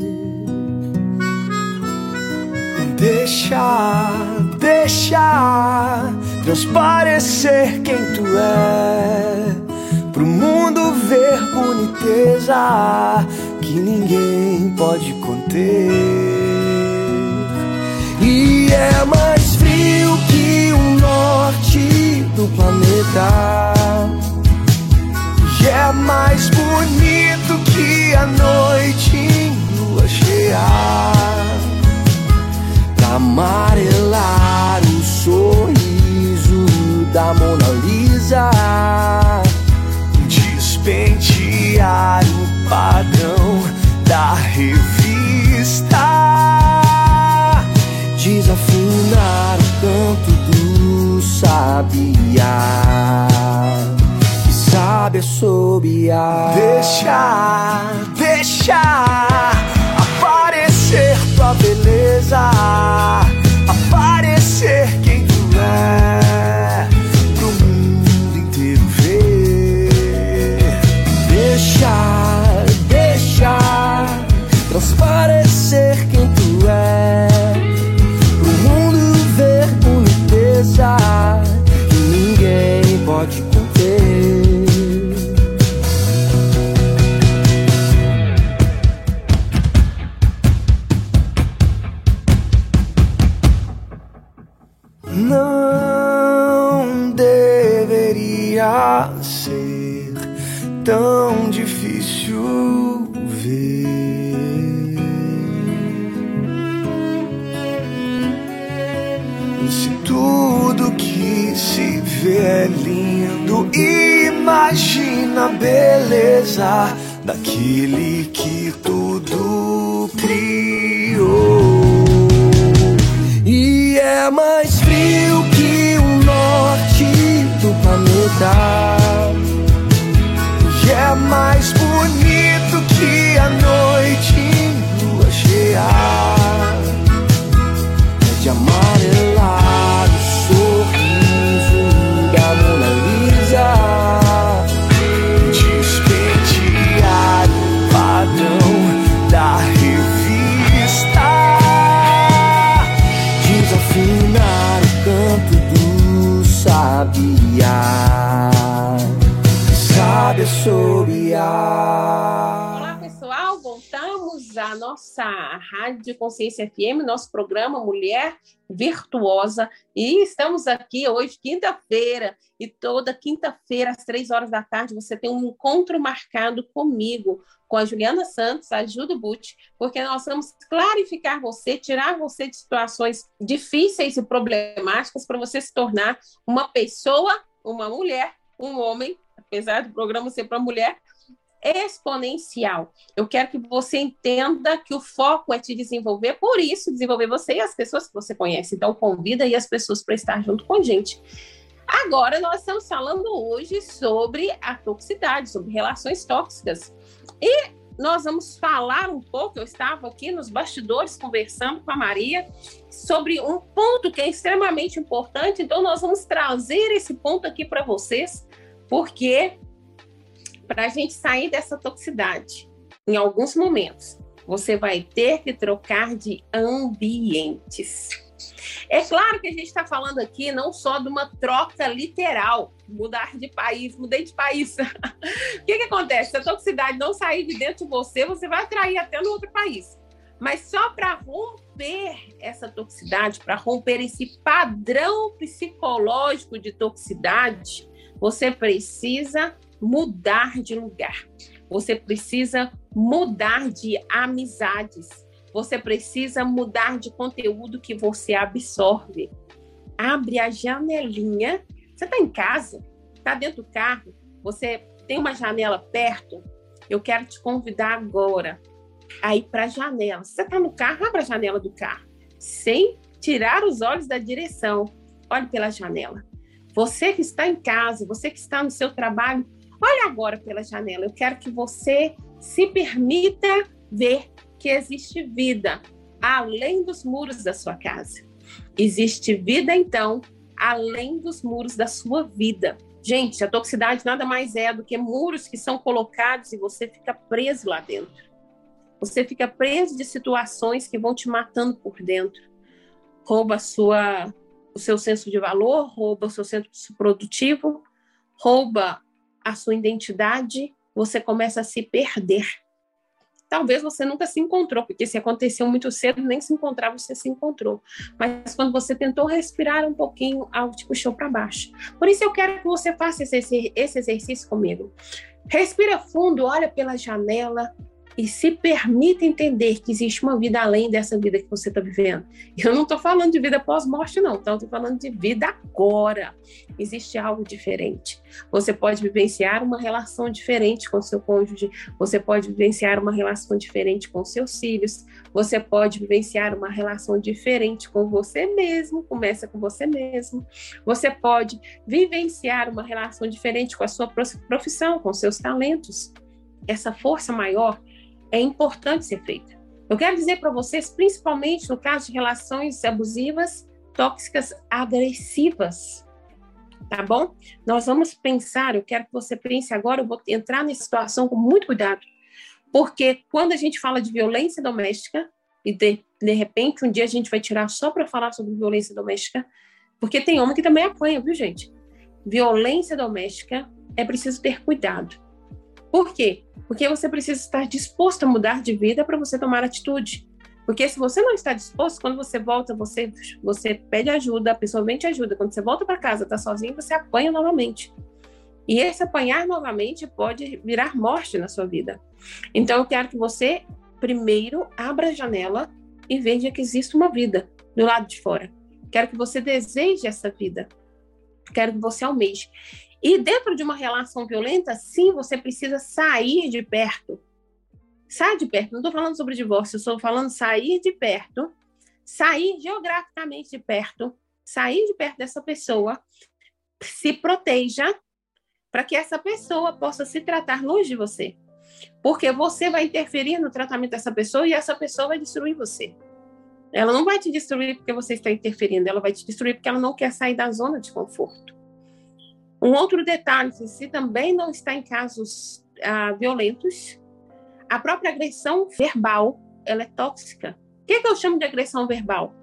Deixa, deixa transparecer quem tu é, pro mundo ver boniteza que ninguém pode conter. E é mais frio que o norte do planeta. E é mais bonito que a noite em lua cheia. Pra amarelar o sorriso da Mona Lisa Despentear o padrão da revista. Desafinar o canto do sabiá. Que sabe assobiar Deixa, deixa aparecer tua beleza. Aparecer tão difícil ver Tudo que se vê é lindo. Imagina a beleza daquele que tudo criou. E é mais frio que o norte do planeta. Mais bonito que a noite em lua cheia Olá, pessoal. Voltamos à nossa Rádio Consciência FM, nosso programa Mulher Virtuosa. E estamos aqui hoje, quinta-feira. E toda quinta-feira, às três horas da tarde, você tem um encontro marcado comigo, com a Juliana Santos, a Judo Butch, porque nós vamos clarificar você, tirar você de situações difíceis e problemáticas para você se tornar uma pessoa, uma mulher, um homem apesar do programa ser para mulher, exponencial. Eu quero que você entenda que o foco é te desenvolver, por isso desenvolver você e as pessoas que você conhece. Então convida aí as pessoas para estar junto com a gente. Agora nós estamos falando hoje sobre a toxicidade, sobre relações tóxicas. E nós vamos falar um pouco, eu estava aqui nos bastidores conversando com a Maria sobre um ponto que é extremamente importante, então nós vamos trazer esse ponto aqui para vocês, porque para a gente sair dessa toxicidade, em alguns momentos, você vai ter que trocar de ambientes. É claro que a gente está falando aqui não só de uma troca literal, mudar de país, mudei de país. (laughs) o que, que acontece? Se a toxicidade não sair de dentro de você, você vai atrair até no outro país. Mas só para romper essa toxicidade, para romper esse padrão psicológico de toxicidade, você precisa mudar de lugar. Você precisa mudar de amizades. Você precisa mudar de conteúdo que você absorve. Abre a janelinha. Você está em casa, está dentro do carro, você tem uma janela perto. Eu quero te convidar agora a ir para a janela. Você está no carro, abra a janela do carro, sem tirar os olhos da direção. Olhe pela janela. Você que está em casa, você que está no seu trabalho, Olha agora pela janela. Eu quero que você se permita ver que existe vida além dos muros da sua casa. Existe vida, então, além dos muros da sua vida. Gente, a toxicidade nada mais é do que muros que são colocados e você fica preso lá dentro. Você fica preso de situações que vão te matando por dentro. Rouba sua, o seu senso de valor, rouba o seu senso produtivo, rouba a sua identidade, você começa a se perder. Talvez você nunca se encontrou, porque se aconteceu muito cedo, nem se encontrar, você se encontrou. Mas quando você tentou respirar um pouquinho, algo te puxou para baixo. Por isso eu quero que você faça esse, esse exercício comigo. Respira fundo, olha pela janela, e se permita entender que existe uma vida além dessa vida que você está vivendo. Eu não estou falando de vida pós-morte, não, então estou falando de vida agora. Existe algo diferente. Você pode vivenciar uma relação diferente com seu cônjuge, você pode vivenciar uma relação diferente com seus filhos, você pode vivenciar uma relação diferente com você mesmo, começa com você mesmo. Você pode vivenciar uma relação diferente com a sua profissão, com seus talentos. Essa força maior é importante ser feita. Eu quero dizer para vocês, principalmente no caso de relações abusivas, tóxicas, agressivas, tá bom? Nós vamos pensar, eu quero que você pense agora, eu vou entrar nessa situação com muito cuidado, porque quando a gente fala de violência doméstica, e de, de repente um dia a gente vai tirar só para falar sobre violência doméstica, porque tem homem que também apanha, viu, gente? Violência doméstica é preciso ter cuidado. Por quê? Porque você precisa estar disposto a mudar de vida para você tomar atitude. Porque se você não está disposto, quando você volta, você, você pede ajuda, a pessoa vem te ajuda. Quando você volta para casa, está sozinho, você apanha novamente. E esse apanhar novamente pode virar morte na sua vida. Então, eu quero que você, primeiro, abra a janela e veja que existe uma vida do lado de fora. Quero que você deseje essa vida. Quero que você almeje. E dentro de uma relação violenta, sim, você precisa sair de perto. Sai de perto. Não estou falando sobre divórcio, estou falando sair de perto, sair geograficamente de perto, sair de perto dessa pessoa, se proteja para que essa pessoa possa se tratar longe de você. Porque você vai interferir no tratamento dessa pessoa e essa pessoa vai destruir você. Ela não vai te destruir porque você está interferindo, ela vai te destruir porque ela não quer sair da zona de conforto. Um outro detalhe, se também não está em casos ah, violentos, a própria agressão verbal ela é tóxica. O que, é que eu chamo de agressão verbal?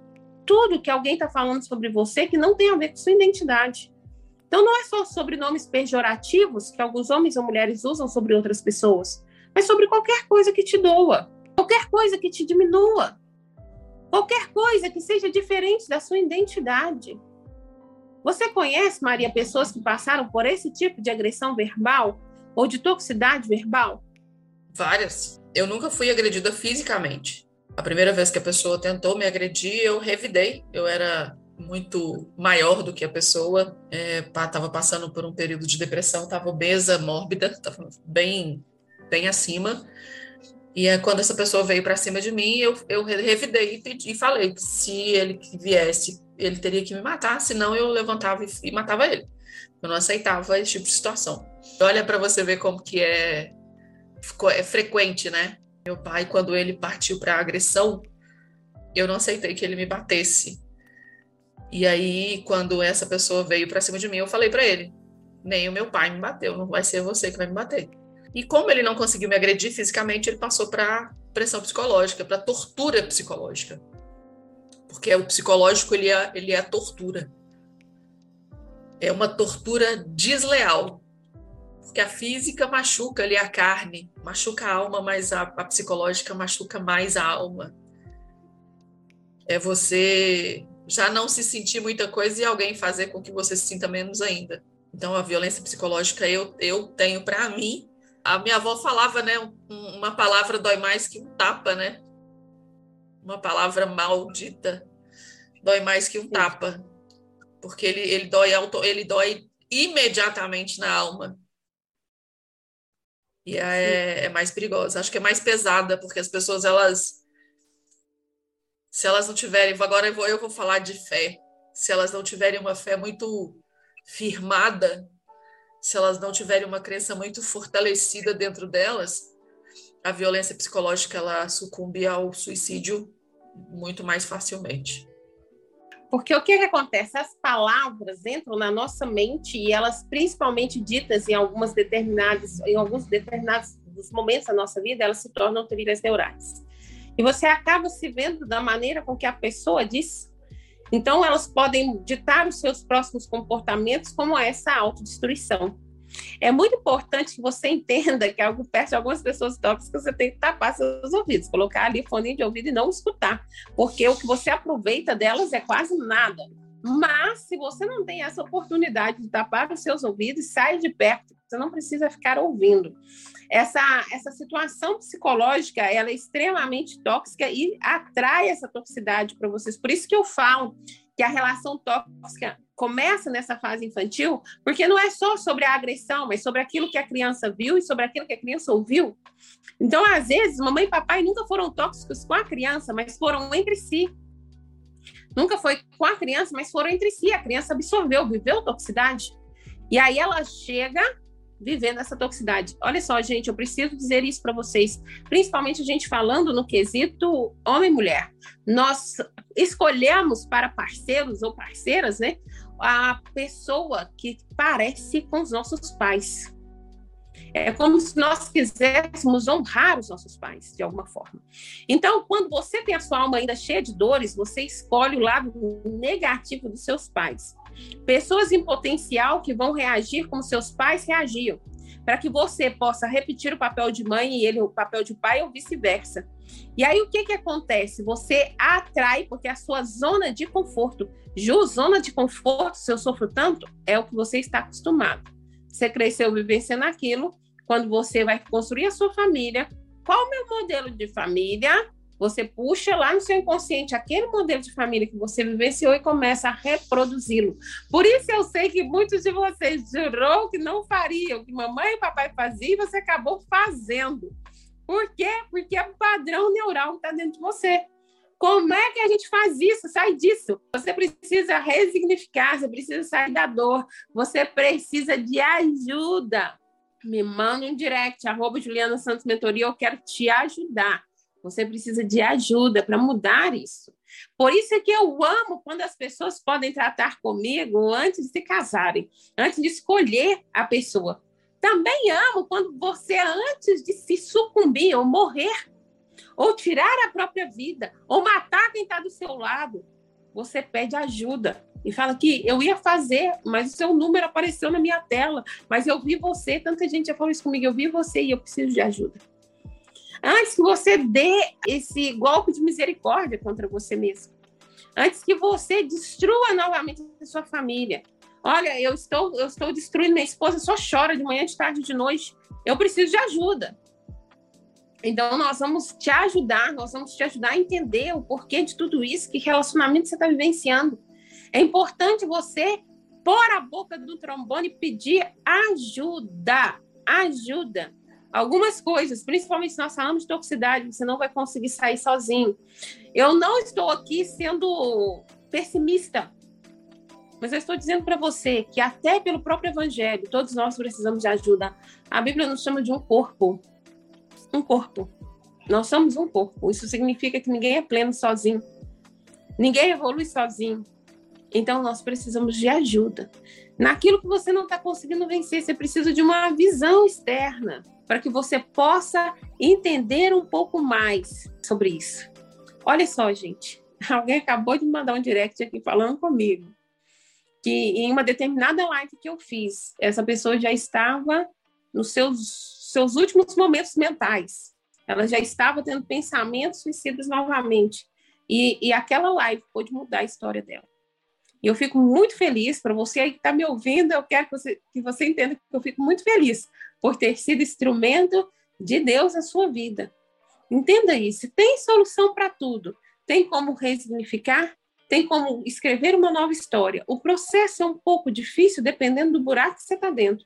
Tudo que alguém está falando sobre você que não tem a ver com sua identidade. Então não é só sobre nomes pejorativos que alguns homens ou mulheres usam sobre outras pessoas, mas sobre qualquer coisa que te doa. qualquer coisa que te diminua, qualquer coisa que seja diferente da sua identidade. Você conhece, Maria, pessoas que passaram por esse tipo de agressão verbal ou de toxicidade verbal? Várias. Eu nunca fui agredida fisicamente. A primeira vez que a pessoa tentou me agredir, eu revidei. Eu era muito maior do que a pessoa, estava é, passando por um período de depressão, estava obesa, mórbida, estava bem, bem acima. E é quando essa pessoa veio para cima de mim, eu, eu revidei e, pedi, e falei que se ele viesse, ele teria que me matar, senão eu levantava e, e matava ele. Eu não aceitava esse tipo de situação. Olha para você ver como que é, é frequente, né? Meu pai, quando ele partiu para a agressão, eu não aceitei que ele me batesse. E aí, quando essa pessoa veio para cima de mim, eu falei para ele: nem o meu pai me bateu, não vai ser você que vai me bater. E como ele não conseguiu me agredir fisicamente, ele passou para pressão psicológica, para tortura psicológica. Porque o psicológico ele é, ele é a tortura. É uma tortura desleal. Porque a física machuca ali a carne, machuca a alma, mas a, a psicológica machuca mais a alma. É você já não se sentir muita coisa e alguém fazer com que você se sinta menos ainda. Então, a violência psicológica eu, eu tenho para mim a minha avó falava, né? Uma palavra dói mais que um tapa, né? Uma palavra maldita dói mais que um tapa, porque ele, ele dói ele dói imediatamente na alma. E é, é mais perigosa. Acho que é mais pesada, porque as pessoas elas se elas não tiverem, agora eu vou, eu vou falar de fé. Se elas não tiverem uma fé muito firmada, se elas não tiverem uma crença muito fortalecida dentro delas, a violência psicológica ela sucumbe ao suicídio muito mais facilmente. Porque o que, que acontece? As palavras entram na nossa mente e elas, principalmente ditas em algumas determinadas, em alguns determinados momentos da nossa vida, elas se tornam trilhas neurais. E você acaba se vendo da maneira com que a pessoa diz. Então, elas podem ditar os seus próximos comportamentos, como essa autodestruição. É muito importante que você (laughs) entenda que algo perto de algumas pessoas tóxicas você tem que tapar seus ouvidos, colocar ali fone de ouvido e não escutar, porque o que você aproveita delas é quase nada. Mas se você não tem essa oportunidade de tapar os seus ouvidos, sai de perto, você não precisa ficar ouvindo. Essa, essa situação psicológica ela é extremamente tóxica e atrai essa toxicidade para vocês. Por isso que eu falo que a relação tóxica começa nessa fase infantil, porque não é só sobre a agressão, mas sobre aquilo que a criança viu e sobre aquilo que a criança ouviu. Então, às vezes, mamãe e papai nunca foram tóxicos com a criança, mas foram entre si. Nunca foi com a criança, mas foram entre si. A criança absorveu, viveu toxicidade. E aí ela chega vivendo essa toxicidade. Olha só, gente, eu preciso dizer isso para vocês, principalmente a gente falando no quesito homem mulher. Nós escolhemos para parceiros ou parceiras, né, a pessoa que parece com os nossos pais. É como se nós quiséssemos honrar os nossos pais, de alguma forma. Então, quando você tem a sua alma ainda cheia de dores, você escolhe o lado negativo dos seus pais. Pessoas em potencial que vão reagir como seus pais reagiam, para que você possa repetir o papel de mãe e ele o papel de pai ou vice-versa. E aí o que que acontece? Você atrai porque a sua zona de conforto, Ju, zona de conforto, se eu sofro tanto, é o que você está acostumado. Você cresceu vivenciando aquilo, quando você vai construir a sua família, qual o meu modelo de família? Você puxa lá no seu inconsciente aquele modelo de família que você vivenciou e começa a reproduzi-lo. Por isso eu sei que muitos de vocês jurou que não fariam, que mamãe e papai faziam e você acabou fazendo. Por quê? Porque é um padrão neural que está dentro de você. Como é que a gente faz isso? Sai disso. Você precisa resignificar, você precisa sair da dor, você precisa de ajuda. Me manda um direct, arroba Juliana Santos Mentoria, eu quero te ajudar. Você precisa de ajuda para mudar isso. Por isso é que eu amo quando as pessoas podem tratar comigo antes de se casarem, antes de escolher a pessoa. Também amo quando você, antes de se sucumbir ou morrer, ou tirar a própria vida, ou matar quem está do seu lado, você pede ajuda e fala que eu ia fazer, mas o seu número apareceu na minha tela, mas eu vi você, tanta gente já falou isso comigo, eu vi você e eu preciso de ajuda. Antes que você dê esse golpe de misericórdia contra você mesmo. Antes que você destrua novamente a sua família. Olha, eu estou, eu estou destruindo minha esposa, só chora de manhã, de tarde, de noite. Eu preciso de ajuda. Então, nós vamos te ajudar, nós vamos te ajudar a entender o porquê de tudo isso, que relacionamento você está vivenciando. É importante você pôr a boca do trombone e pedir ajuda. Ajuda. Algumas coisas, principalmente se nós falamos de toxicidade, você não vai conseguir sair sozinho. Eu não estou aqui sendo pessimista, mas eu estou dizendo para você que até pelo próprio evangelho, todos nós precisamos de ajuda. A Bíblia nos chama de um corpo um corpo. Nós somos um corpo. Isso significa que ninguém é pleno sozinho. Ninguém evolui sozinho. Então nós precisamos de ajuda. Naquilo que você não está conseguindo vencer, você precisa de uma visão externa para que você possa entender um pouco mais sobre isso. Olha só, gente. (laughs) Alguém acabou de mandar um direct aqui falando comigo que em uma determinada live que eu fiz, essa pessoa já estava nos seus seus últimos momentos mentais. Ela já estava tendo pensamentos suicidas novamente. E, e aquela live pôde mudar a história dela. E eu fico muito feliz, para você aí que está me ouvindo, eu quero que você, que você entenda que eu fico muito feliz por ter sido instrumento de Deus na sua vida. Entenda isso. Tem solução para tudo. Tem como resignificar, tem como escrever uma nova história. O processo é um pouco difícil, dependendo do buraco que você está dentro.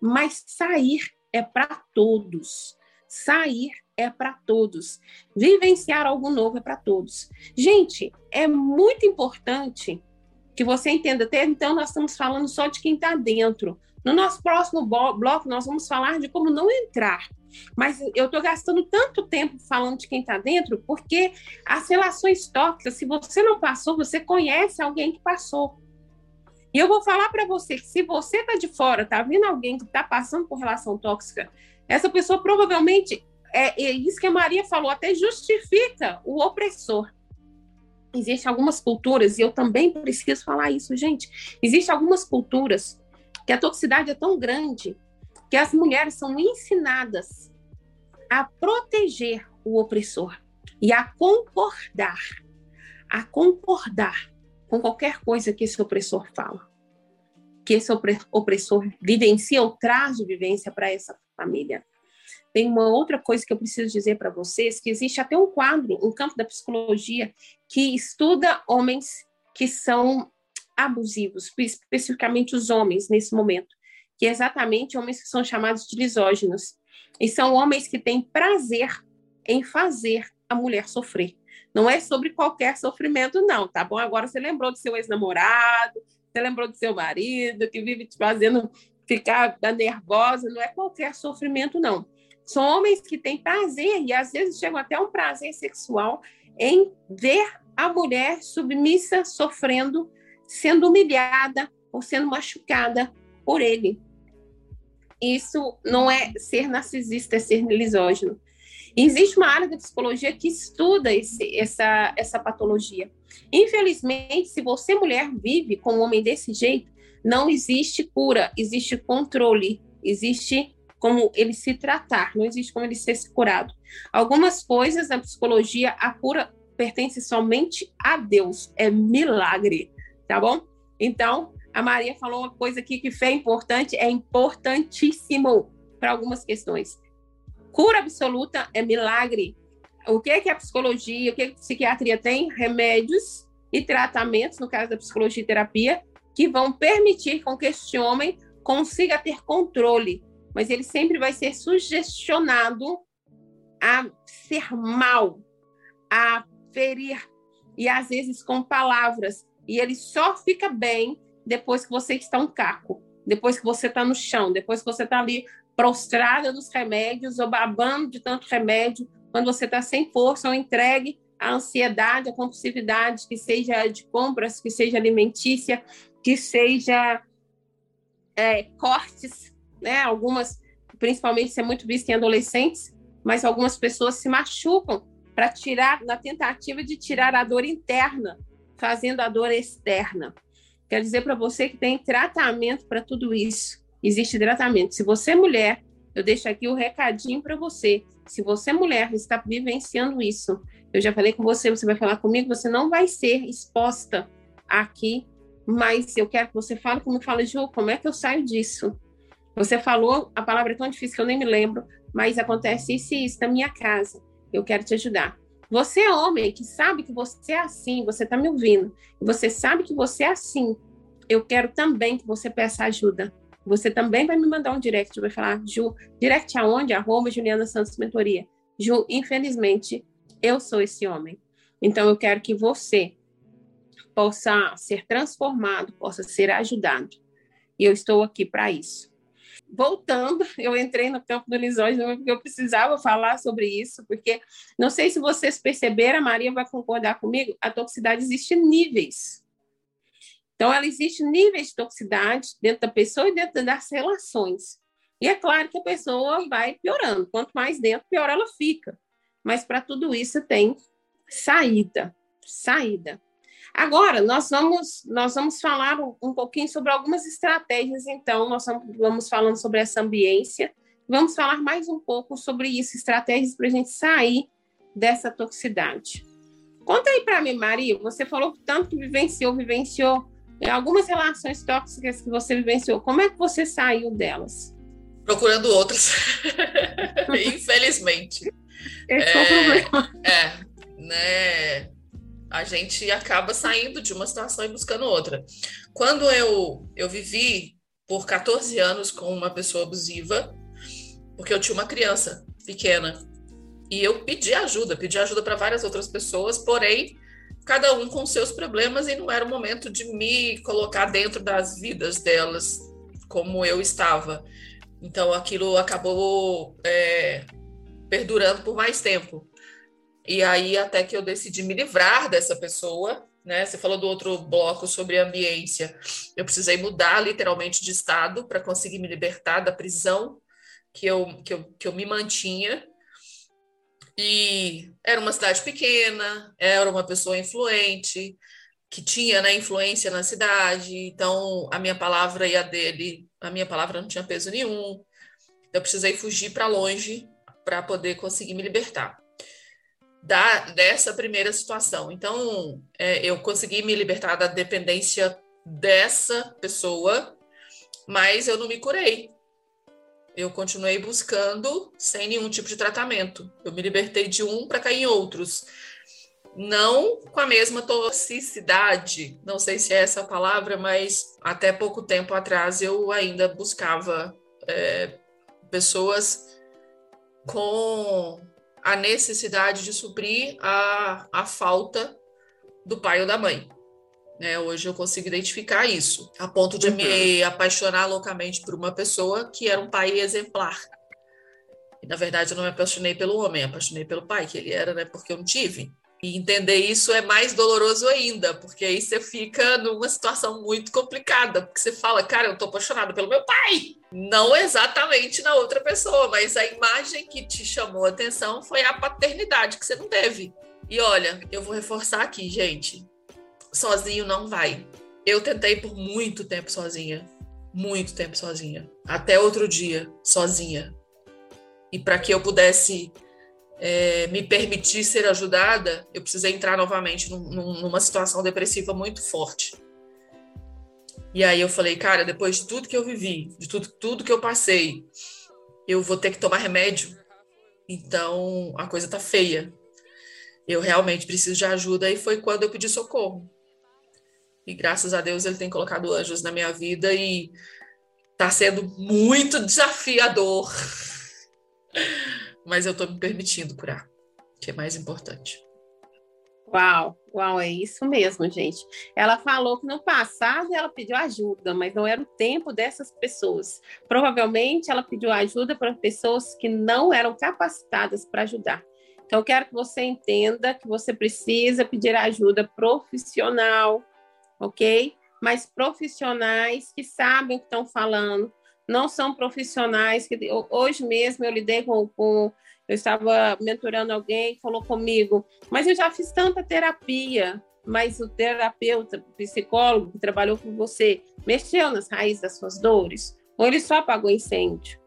Mas sair é para todos. Sair é para todos. Vivenciar algo novo é para todos. Gente, é muito importante que você entenda. Até então, nós estamos falando só de quem está dentro. No nosso próximo bloco, nós vamos falar de como não entrar. Mas eu estou gastando tanto tempo falando de quem está dentro, porque as relações tóxicas, se você não passou, você conhece alguém que passou. E eu vou falar para você que se você está de fora, está vendo alguém que está passando por relação tóxica, essa pessoa provavelmente, é, é isso que a Maria falou, até justifica o opressor. Existem algumas culturas, e eu também preciso falar isso, gente. Existem algumas culturas que a toxicidade é tão grande que as mulheres são ensinadas a proteger o opressor e a concordar, a concordar com qualquer coisa que esse opressor fala, que esse opressor vivencia ou traz vivência para essa família. Tem uma outra coisa que eu preciso dizer para vocês, que existe até um quadro, um campo da psicologia que estuda homens que são abusivos, especificamente os homens nesse momento, que é exatamente homens que são chamados de lisógenos. E são homens que têm prazer em fazer a mulher sofrer. Não é sobre qualquer sofrimento, não, tá bom? Agora você lembrou do seu ex-namorado, você lembrou do seu marido que vive te fazendo ficar nervosa, não é qualquer sofrimento, não. São homens que têm prazer, e às vezes chegam até um prazer sexual em ver a mulher submissa, sofrendo, sendo humilhada ou sendo machucada por ele. Isso não é ser narcisista, é ser lisógeno. Existe uma área da psicologia que estuda esse, essa, essa patologia. Infelizmente, se você, mulher, vive com um homem desse jeito, não existe cura, existe controle, existe como ele se tratar, não existe como ele ser curado. Algumas coisas na psicologia, a cura pertence somente a Deus, é milagre, tá bom? Então, a Maria falou uma coisa aqui que é importante, é importantíssimo para algumas questões. Cura absoluta é milagre. O que é que a psicologia, o que, é que a psiquiatria tem? Remédios e tratamentos, no caso da psicologia e terapia, que vão permitir com que este homem consiga ter controle, mas ele sempre vai ser sugestionado a ser mal, a ferir, e às vezes com palavras. E ele só fica bem depois que você está um caco, depois que você está no chão, depois que você está ali prostrada dos remédios ou babando de tanto remédio, quando você está sem força ou entregue à ansiedade, à compulsividade, que seja de compras, que seja alimentícia, que seja é, cortes, né? Algumas, principalmente, isso é muito visto em adolescentes, mas algumas pessoas se machucam para tirar, na tentativa de tirar a dor interna, fazendo a dor externa. Quero dizer para você que tem tratamento para tudo isso existe tratamento. Se você é mulher, eu deixo aqui o um recadinho para você. se você, mulher, está vivenciando isso, eu já falei com você, você vai falar comigo, você não vai ser exposta aqui, mas eu quero que você fale como fala, Ju, como é que eu saio disso? Você falou, a palavra é tão difícil que eu nem me lembro, mas acontece isso e isso na minha casa. Eu quero te ajudar. Você é homem que sabe que você é assim, você está me ouvindo, você sabe que você é assim. Eu quero também que você peça ajuda. Você também vai me mandar um direct, vai falar, Ju, direct aonde? Arroba Juliana Santos Mentoria. Ju, infelizmente, eu sou esse homem. Então, eu quero que você possa ser transformado, possa ser ajudado. E eu estou aqui para isso. Voltando, (laughs) eu entrei no campo do lisóide porque eu precisava falar sobre isso, porque não sei se vocês perceberam, a Maria vai concordar comigo, a toxicidade existe níveis. Então, ela existe níveis de toxicidade dentro da pessoa e dentro das relações. E é claro que a pessoa vai piorando. Quanto mais dentro, pior ela fica. Mas para tudo isso tem saída, saída. Agora, nós vamos, nós vamos falar um, um pouquinho sobre algumas estratégias, então, nós vamos, falando sobre essa ambiência, vamos falar mais um pouco sobre isso, estratégias para a gente sair dessa toxicidade. Conta aí para mim, Maria, você falou tanto que vivenciou, vivenciou algumas relações tóxicas que você vivenciou, como é que você saiu delas? Procurando outras, (laughs) infelizmente. Esse é, é o problema. É, né? A gente acaba saindo de uma situação e buscando outra. Quando eu, eu vivi por 14 anos com uma pessoa abusiva, porque eu tinha uma criança pequena, e eu pedi ajuda, pedi ajuda para várias outras pessoas, porém, cada um com seus problemas, e não era o momento de me colocar dentro das vidas delas como eu estava. Então, aquilo acabou é, perdurando por mais tempo. E aí, até que eu decidi me livrar dessa pessoa, né? Você falou do outro bloco sobre ambiência. Eu precisei mudar literalmente de estado para conseguir me libertar da prisão que eu, que eu, que eu me mantinha. E era uma cidade pequena, era uma pessoa influente, que tinha né, influência na cidade, então a minha palavra e a dele, a minha palavra não tinha peso nenhum. Eu precisei fugir para longe para poder conseguir me libertar da, dessa primeira situação. Então, é, eu consegui me libertar da dependência dessa pessoa, mas eu não me curei. Eu continuei buscando sem nenhum tipo de tratamento. Eu me libertei de um para cair em outros. Não com a mesma toxicidade, não sei se é essa a palavra, mas até pouco tempo atrás eu ainda buscava é, pessoas com a necessidade de suprir a, a falta do pai ou da mãe. Né? Hoje eu consigo identificar isso, a ponto de uhum. me apaixonar loucamente por uma pessoa que era um pai exemplar. E, na verdade, eu não me apaixonei pelo homem, apaixonei pelo pai, que ele era, né? Porque eu não tive. E entender isso é mais doloroso ainda, porque aí você fica numa situação muito complicada, porque você fala, cara, eu tô apaixonada pelo meu pai. Não exatamente na outra pessoa, mas a imagem que te chamou a atenção foi a paternidade que você não teve. E olha, eu vou reforçar aqui, gente. Sozinho não vai. Eu tentei por muito tempo sozinha. Muito tempo sozinha. Até outro dia, sozinha. E para que eu pudesse é, me permitir ser ajudada, eu precisei entrar novamente num, numa situação depressiva muito forte. E aí eu falei, cara, depois de tudo que eu vivi, de tudo, tudo que eu passei, eu vou ter que tomar remédio. Então a coisa tá feia. Eu realmente preciso de ajuda e foi quando eu pedi socorro. E graças a Deus ele tem colocado anjos na minha vida e tá sendo muito desafiador (laughs) mas eu estou me permitindo curar, que é mais importante. Uau, uau, é isso mesmo, gente. Ela falou que no passado ela pediu ajuda, mas não era o tempo dessas pessoas. Provavelmente ela pediu ajuda para pessoas que não eram capacitadas para ajudar. Então, eu quero que você entenda que você precisa pedir ajuda profissional, ok? Mas profissionais que sabem o que estão falando, não são profissionais que hoje mesmo eu lidei com, com eu estava mentorando alguém falou comigo, mas eu já fiz tanta terapia, mas o terapeuta, o psicólogo que trabalhou com você, mexeu nas raízes das suas dores? Ou ele só apagou incêndio?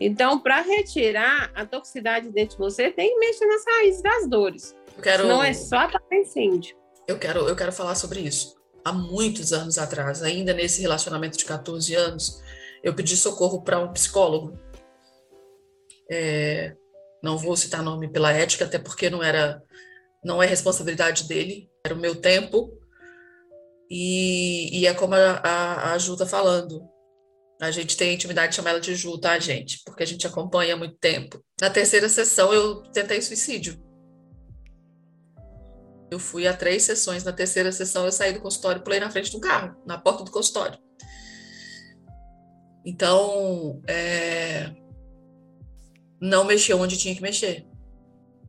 Então, para retirar a toxicidade dentro de você, tem que mexer nas raízes das dores. Eu quero, Não é só para incêndio. eu quero, eu quero falar sobre isso. Há muitos anos atrás, ainda nesse relacionamento de 14 anos, eu pedi socorro para um psicólogo. É, não vou citar nome pela ética, até porque não era, não é responsabilidade dele, era o meu tempo. E, e é como a, a, a Ju está falando. A gente tem intimidade de chamar ela de Ju, tá, gente? Porque a gente acompanha há muito tempo. Na terceira sessão, eu tentei suicídio. Eu fui a três sessões. Na terceira sessão, eu saí do consultório pulei na frente do carro, na porta do consultório. Então, é, não mexeu onde tinha que mexer.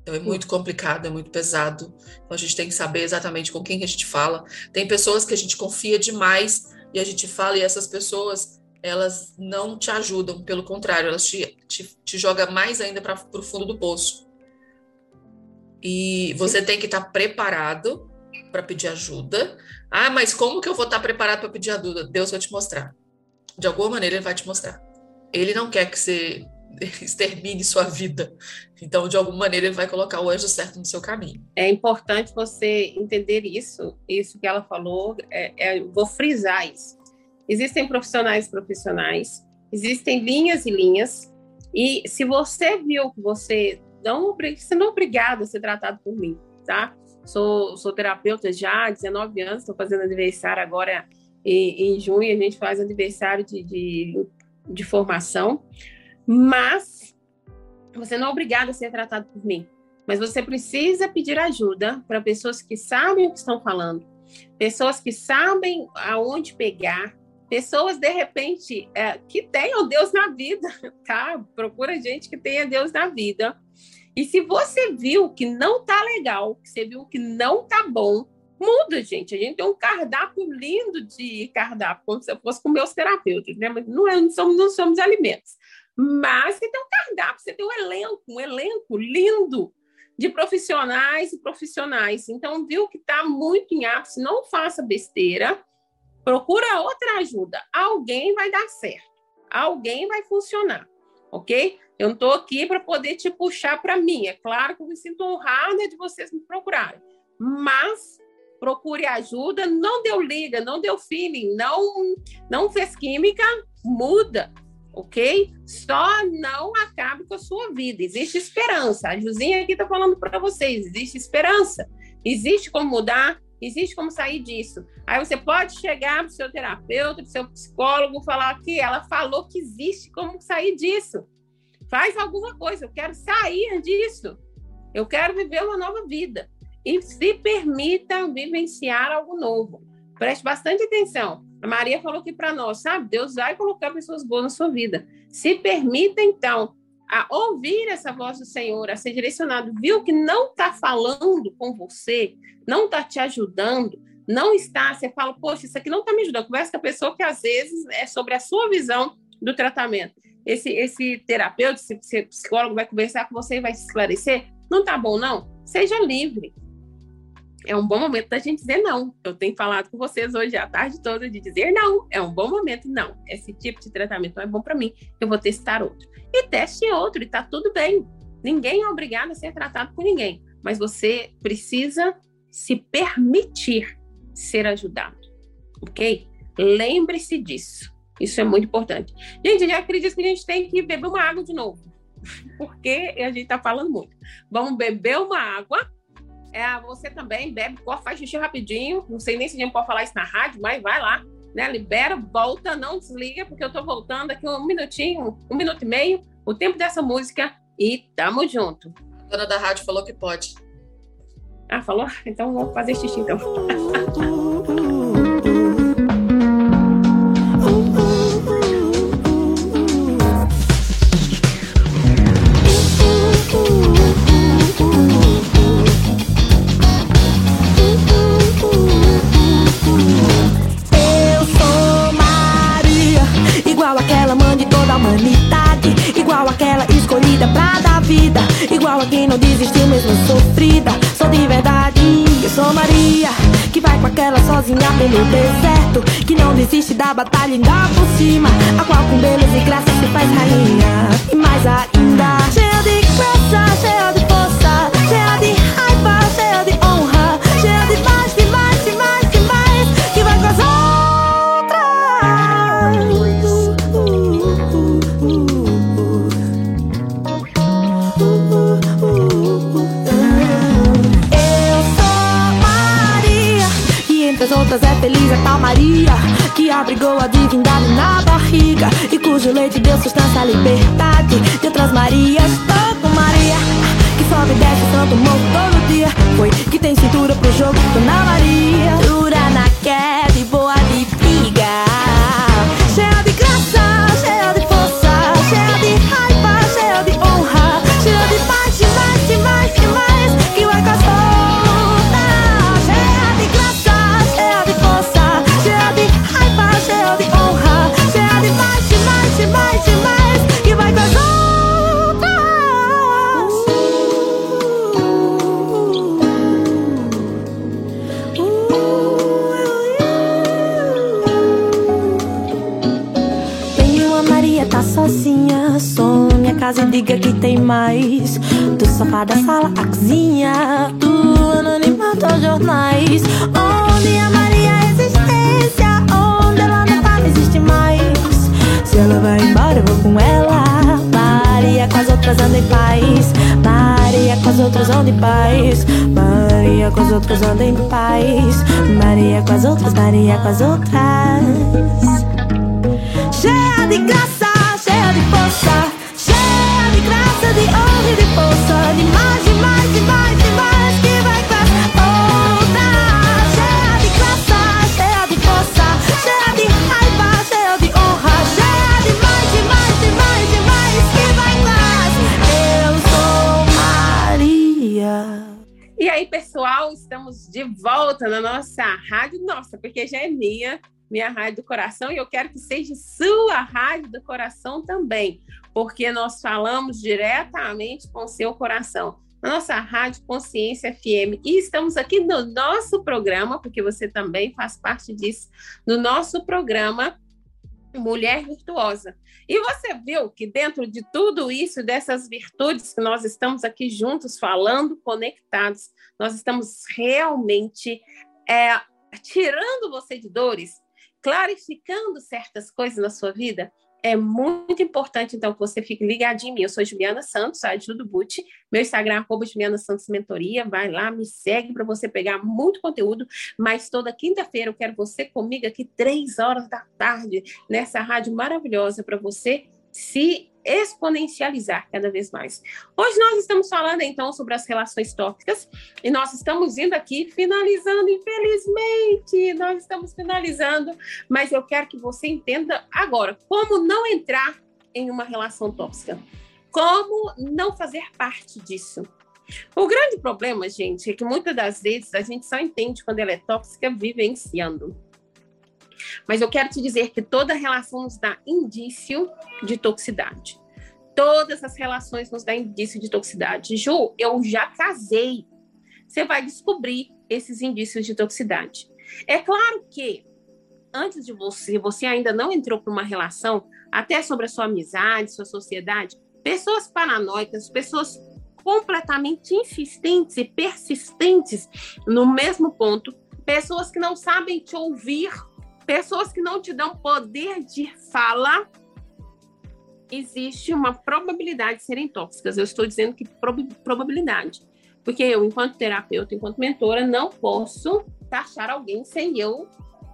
Então é muito complicado, é muito pesado. Então a gente tem que saber exatamente com quem que a gente fala. Tem pessoas que a gente confia demais e a gente fala e essas pessoas elas não te ajudam, pelo contrário, elas te, te, te jogam mais ainda para o fundo do poço. E você tem que estar tá preparado para pedir ajuda. Ah, mas como que eu vou estar tá preparado para pedir ajuda? Deus vai te mostrar. De alguma maneira ele vai te mostrar. Ele não quer que você (laughs) extermine sua vida. Então, de alguma maneira, ele vai colocar o anjo certo no seu caminho. É importante você entender isso, isso que ela falou. É, é, vou frisar isso. Existem profissionais profissionais, existem linhas e linhas. E se você viu que você não, você não é obrigado a ser tratado por mim, tá? Sou, sou terapeuta já há 19 anos, estou fazendo aniversário agora em, junho, a gente faz aniversário de, de, de formação. Mas você não é obrigado a ser tratado por mim. Mas você precisa pedir ajuda para pessoas que sabem o que estão falando, pessoas que sabem aonde pegar, pessoas de repente é, que tenham Deus na vida, (laughs) tá? Procura gente que tenha Deus na vida. E se você viu que não tá legal, que você viu que não tá bom, muda, gente. A gente tem um cardápio lindo de cardápio, como se eu fosse com meus terapeutas, né? Mas não, é, não, somos, não somos alimentos. Mas você tem um cardápio, você tem um elenco, um elenco lindo de profissionais e profissionais. Então, viu que está muito em ápice, não faça besteira, procura outra ajuda. Alguém vai dar certo, alguém vai funcionar, ok? Eu não estou aqui para poder te puxar para mim. É claro que eu me sinto honrada de vocês me procurarem, mas procure ajuda. Não deu liga, não deu feeling, não, não fez química, muda ok? Só não acabe com a sua vida. Existe esperança. A Juzinha aqui está falando para vocês: existe esperança. Existe como mudar, existe como sair disso. Aí você pode chegar para o seu terapeuta, para o seu psicólogo, falar que ela falou que existe como sair disso. Faz alguma coisa, eu quero sair disso. Eu quero viver uma nova vida. E se permita vivenciar algo novo. Preste bastante atenção. A Maria falou aqui para nós, sabe? Deus vai colocar pessoas boas na sua vida. Se permita, então, a ouvir essa voz do Senhor, a ser direcionado. Viu que não está falando com você, não está te ajudando, não está. Você fala, poxa, isso aqui não está me ajudando. Conversa com a pessoa que às vezes é sobre a sua visão do tratamento. Esse, esse terapeuta, esse psicólogo vai conversar com você e vai se esclarecer. Não está bom, não? Seja livre é um bom momento da gente dizer não. Eu tenho falado com vocês hoje a tarde toda de dizer não. É um bom momento, não. Esse tipo de tratamento não é bom para mim. Eu vou testar outro. E teste outro, e tá tudo bem. Ninguém é obrigado a ser tratado por ninguém, mas você precisa se permitir ser ajudado, ok? Lembre-se disso. Isso é muito importante. Gente, eu já acredito que a gente tem que beber uma água de novo, (laughs) porque a gente está falando muito. Vamos beber uma água é, você também bebe, corre, faz xixi rapidinho. Não sei nem se a gente pode falar isso na rádio, mas vai lá, né? Libera, volta, não desliga, porque eu tô voltando aqui um minutinho, um minuto e meio, o tempo dessa música e tamo junto. A dona da rádio falou que pode. Ah, falou? Então vamos fazer xixi então. (laughs) Igual a quem não desistiu mesmo sofrida Sou de verdade, eu sou Maria que vai com aquela sozinha pelo deserto, que não desiste da batalha ainda por cima, a qual com beleza e graça se faz rainha. E mais ainda, cheia de graça, cheia de é feliz a tal Maria, que abrigou a divindade na barriga, e cujo leite deu sustância à liberdade. De outras Marias, com Maria, que sobe e desce santo morro todo dia. Foi que tem cintura pro jogo, Dona Maria, Some a casa diga que tem mais. Do sofá da sala à cozinha. Do anonimato aos jornais. Onde a Maria é existência. Onde ela não tá, não existe mais. Se ela vai embora, eu vou com ela. Maria com as outras anda em paz. Maria com as outras anda em paz. Maria com as outras anda em paz. Maria com as outras, Maria com as outras. Cheia de graça, cheia de força, de volta na nossa rádio, nossa, porque já é minha, minha rádio do coração, e eu quero que seja sua rádio do coração também, porque nós falamos diretamente com seu coração. Na nossa rádio Consciência FM. E estamos aqui no nosso programa, porque você também faz parte disso, no nosso programa Mulher Virtuosa. E você viu que dentro de tudo isso, dessas virtudes que nós estamos aqui juntos falando, conectados, nós estamos realmente é, tirando você de dores, clarificando certas coisas na sua vida. É muito importante, então, que você fique ligadinho em mim. Eu sou Juliana Santos, a do Boot. Meu Instagram é Juliana Santos Mentoria. Vai lá, me segue para você pegar muito conteúdo. Mas toda quinta-feira eu quero você comigo aqui, três horas da tarde, nessa rádio maravilhosa para você se exponencializar cada vez mais. Hoje nós estamos falando então sobre as relações tóxicas e nós estamos indo aqui finalizando, infelizmente, nós estamos finalizando, mas eu quero que você entenda agora como não entrar em uma relação tóxica, como não fazer parte disso. O grande problema, gente, é que muitas das vezes a gente só entende quando ela é tóxica vivenciando. Mas eu quero te dizer que toda relação nos dá indício de toxicidade. Todas as relações nos dão indício de toxicidade. Ju, eu já casei. Você vai descobrir esses indícios de toxicidade. É claro que antes de você, você ainda não entrou para uma relação, até sobre a sua amizade, sua sociedade, pessoas paranoicas, pessoas completamente insistentes e persistentes no mesmo ponto, pessoas que não sabem te ouvir pessoas que não te dão poder de fala, existe uma probabilidade de serem tóxicas. Eu estou dizendo que prob probabilidade. Porque eu, enquanto terapeuta, enquanto mentora, não posso taxar alguém sem eu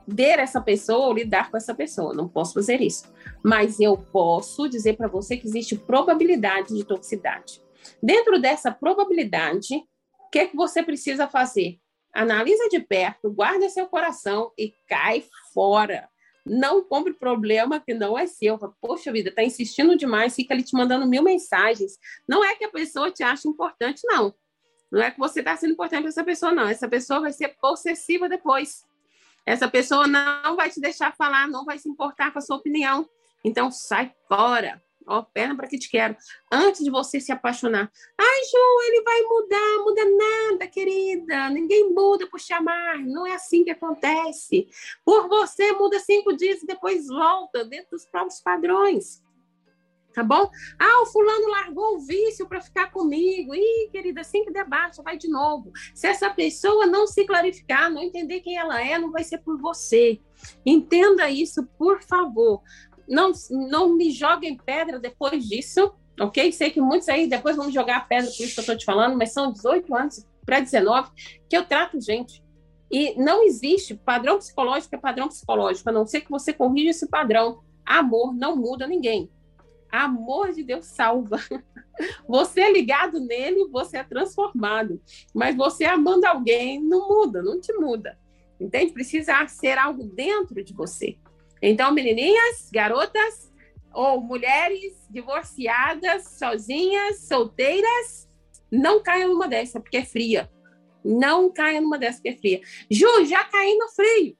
ver essa pessoa ou lidar com essa pessoa. Não posso fazer isso. Mas eu posso dizer para você que existe probabilidade de toxicidade. Dentro dessa probabilidade, o que, é que você precisa fazer? Analisa de perto, guarda seu coração e cai fora. Não compre problema que não é seu. Poxa vida, tá insistindo demais, fica ali te mandando mil mensagens. Não é que a pessoa te acha importante, não. Não é que você está sendo importante para essa pessoa, não. Essa pessoa vai ser possessiva depois. Essa pessoa não vai te deixar falar, não vai se importar com a sua opinião. Então, sai fora. Ó, perna para que te quero. Antes de você se apaixonar. Ai, Ju, ele vai mudar. Muda nada, querida. Ninguém muda por chamar. Não é assim que acontece. Por você, muda cinco dias e depois volta dentro dos próprios padrões. Tá bom? Ah, o fulano largou o vício para ficar comigo. Ih, querida, assim que vai de novo. Se essa pessoa não se clarificar, não entender quem ela é, não vai ser por você. Entenda isso, por favor não, não me joguem pedra depois disso, ok? Sei que muitos aí depois vão me jogar pedra por isso que eu estou te falando, mas são 18 anos para 19 que eu trato gente. E não existe padrão psicológico é padrão psicológico, a não ser que você corrija esse padrão. Amor não muda ninguém. Amor de Deus salva. (laughs) Você é ligado nele, você é transformado. Mas você amando alguém não muda, não te muda. Entende? Precisa ser algo dentro de você. Então, menininhas, garotas ou mulheres divorciadas, sozinhas, solteiras, não caiam numa dessa, porque é fria. Não caia numa dessa, porque é fria. Ju, já caí no frio.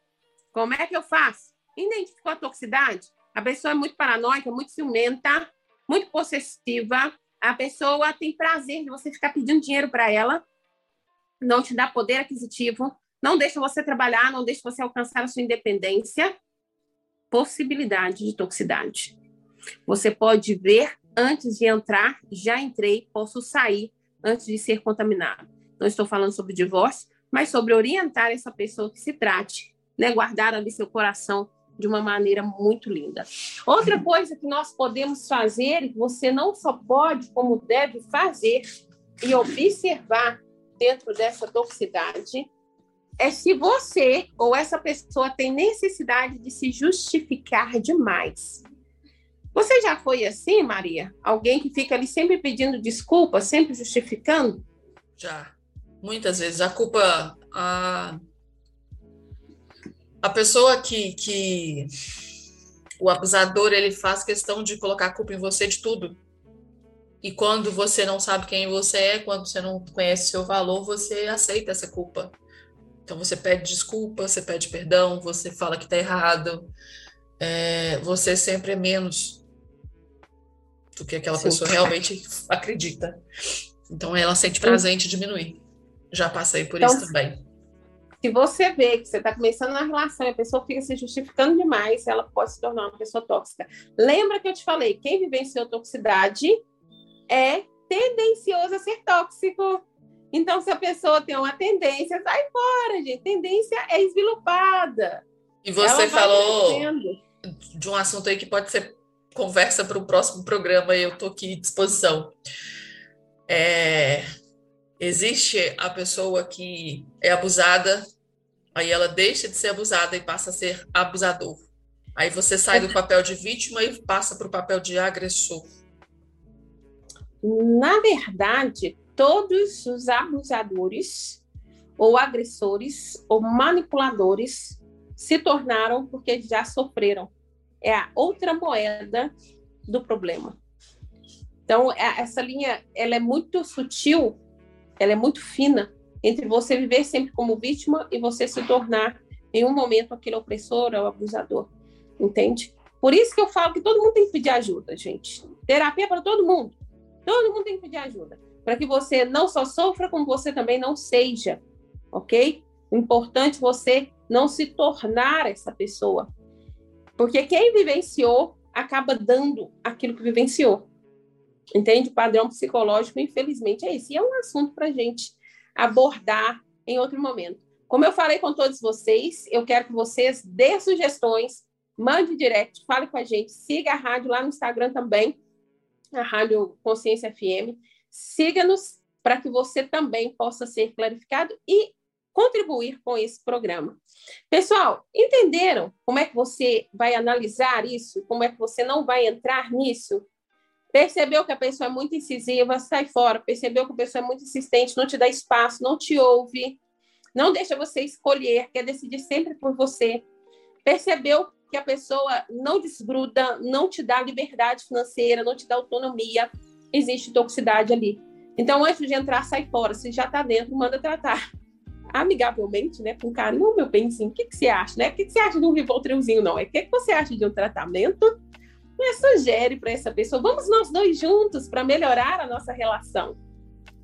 Como é que eu faço? Identificou a toxicidade? A pessoa é muito paranoica, muito ciumenta, muito possessiva. A pessoa tem prazer de você ficar pedindo dinheiro para ela, não te dá poder aquisitivo, não deixa você trabalhar, não deixa você alcançar a sua independência possibilidade de toxicidade. Você pode ver antes de entrar, já entrei, posso sair antes de ser contaminado. Não estou falando sobre divórcio, mas sobre orientar essa pessoa que se trate, né? guardar ali seu coração de uma maneira muito linda. Outra coisa que nós podemos fazer, e que você não só pode, como deve fazer e observar dentro dessa toxicidade, é se você ou essa pessoa tem necessidade de se justificar demais. Você já foi assim, Maria? Alguém que fica ali sempre pedindo desculpa, sempre justificando? Já. Muitas vezes. A culpa. A, a pessoa que, que. O abusador ele faz questão de colocar a culpa em você de tudo. E quando você não sabe quem você é, quando você não conhece seu valor, você aceita essa culpa. Então você pede desculpa, você pede perdão, você fala que está errado. É, você sempre é menos do que aquela Sim. pessoa realmente acredita. Então ela sente prazer em te diminuir. Já passei por então, isso também. Se você vê que você está começando uma relação e a pessoa fica se justificando demais, ela pode se tornar uma pessoa tóxica. Lembra que eu te falei, quem vivenciou toxicidade é tendencioso a ser tóxico. Então, se a pessoa tem uma tendência, sai fora, gente. Tendência é esvilupada. E você falou de um assunto aí que pode ser conversa para o próximo programa eu estou aqui à disposição. É, existe a pessoa que é abusada, aí ela deixa de ser abusada e passa a ser abusador. Aí você sai do papel de vítima e passa para o papel de agressor. Na verdade, todos os abusadores ou agressores ou manipuladores se tornaram porque já sofreram. É a outra moeda do problema. Então, é, essa linha ela é muito sutil, ela é muito fina entre você viver sempre como vítima e você se tornar em um momento aquele opressor ou abusador. Entende? Por isso que eu falo que todo mundo tem que pedir ajuda, gente. Terapia para todo mundo. Todo mundo tem que pedir ajuda para que você não só sofra, como você também não seja, ok? Importante é você não se tornar essa pessoa. Porque quem vivenciou acaba dando aquilo que vivenciou. Entende? O padrão psicológico, infelizmente, é esse. E é um assunto para a gente abordar em outro momento. Como eu falei com todos vocês, eu quero que vocês dê sugestões, mande direct, fale com a gente, siga a rádio lá no Instagram também, a Rádio Consciência FM. Siga-nos para que você também possa ser clarificado e contribuir com esse programa. Pessoal, entenderam como é que você vai analisar isso? Como é que você não vai entrar nisso? Percebeu que a pessoa é muito incisiva, sai fora. Percebeu que a pessoa é muito insistente, não te dá espaço, não te ouve, não deixa você escolher, quer decidir sempre por você. Percebeu que a pessoa não desgruda, não te dá liberdade financeira, não te dá autonomia existe toxicidade ali. Então, antes de entrar, sai fora. Se já está dentro, manda tratar amigavelmente, né? Com carinho, meu sim. O que, que você acha, né? O que, que você acha de um Rivoltrilzinho, não? É o que, que você acha de um tratamento Mas sugere para essa pessoa, vamos nós dois juntos para melhorar a nossa relação.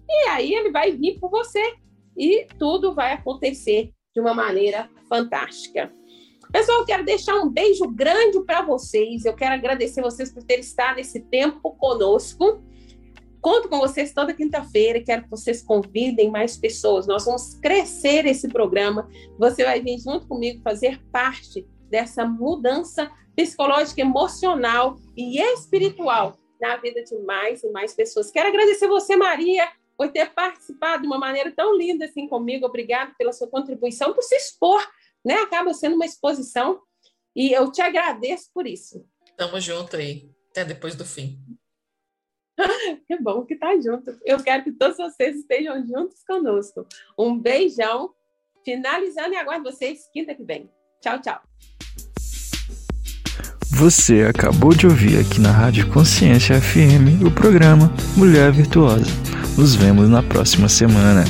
E aí ele vai vir por você e tudo vai acontecer de uma maneira fantástica. Pessoal, eu quero deixar um beijo grande para vocês. Eu quero agradecer vocês por terem estado nesse tempo conosco. Conto com vocês toda quinta-feira. Quero que vocês convidem mais pessoas. Nós vamos crescer esse programa. Você vai vir junto comigo fazer parte dessa mudança psicológica, emocional e espiritual na vida de mais e mais pessoas. Quero agradecer você, Maria, por ter participado de uma maneira tão linda assim comigo. Obrigado pela sua contribuição, por se expor, né? Acaba sendo uma exposição e eu te agradeço por isso. Tamo junto aí, até depois do fim. (laughs) que bom que tá junto. Eu quero que todos vocês estejam juntos conosco. Um beijão. Finalizando e aguardo vocês quinta que vem. Tchau, tchau. Você acabou de ouvir aqui na Rádio Consciência FM o programa Mulher Virtuosa. Nos vemos na próxima semana.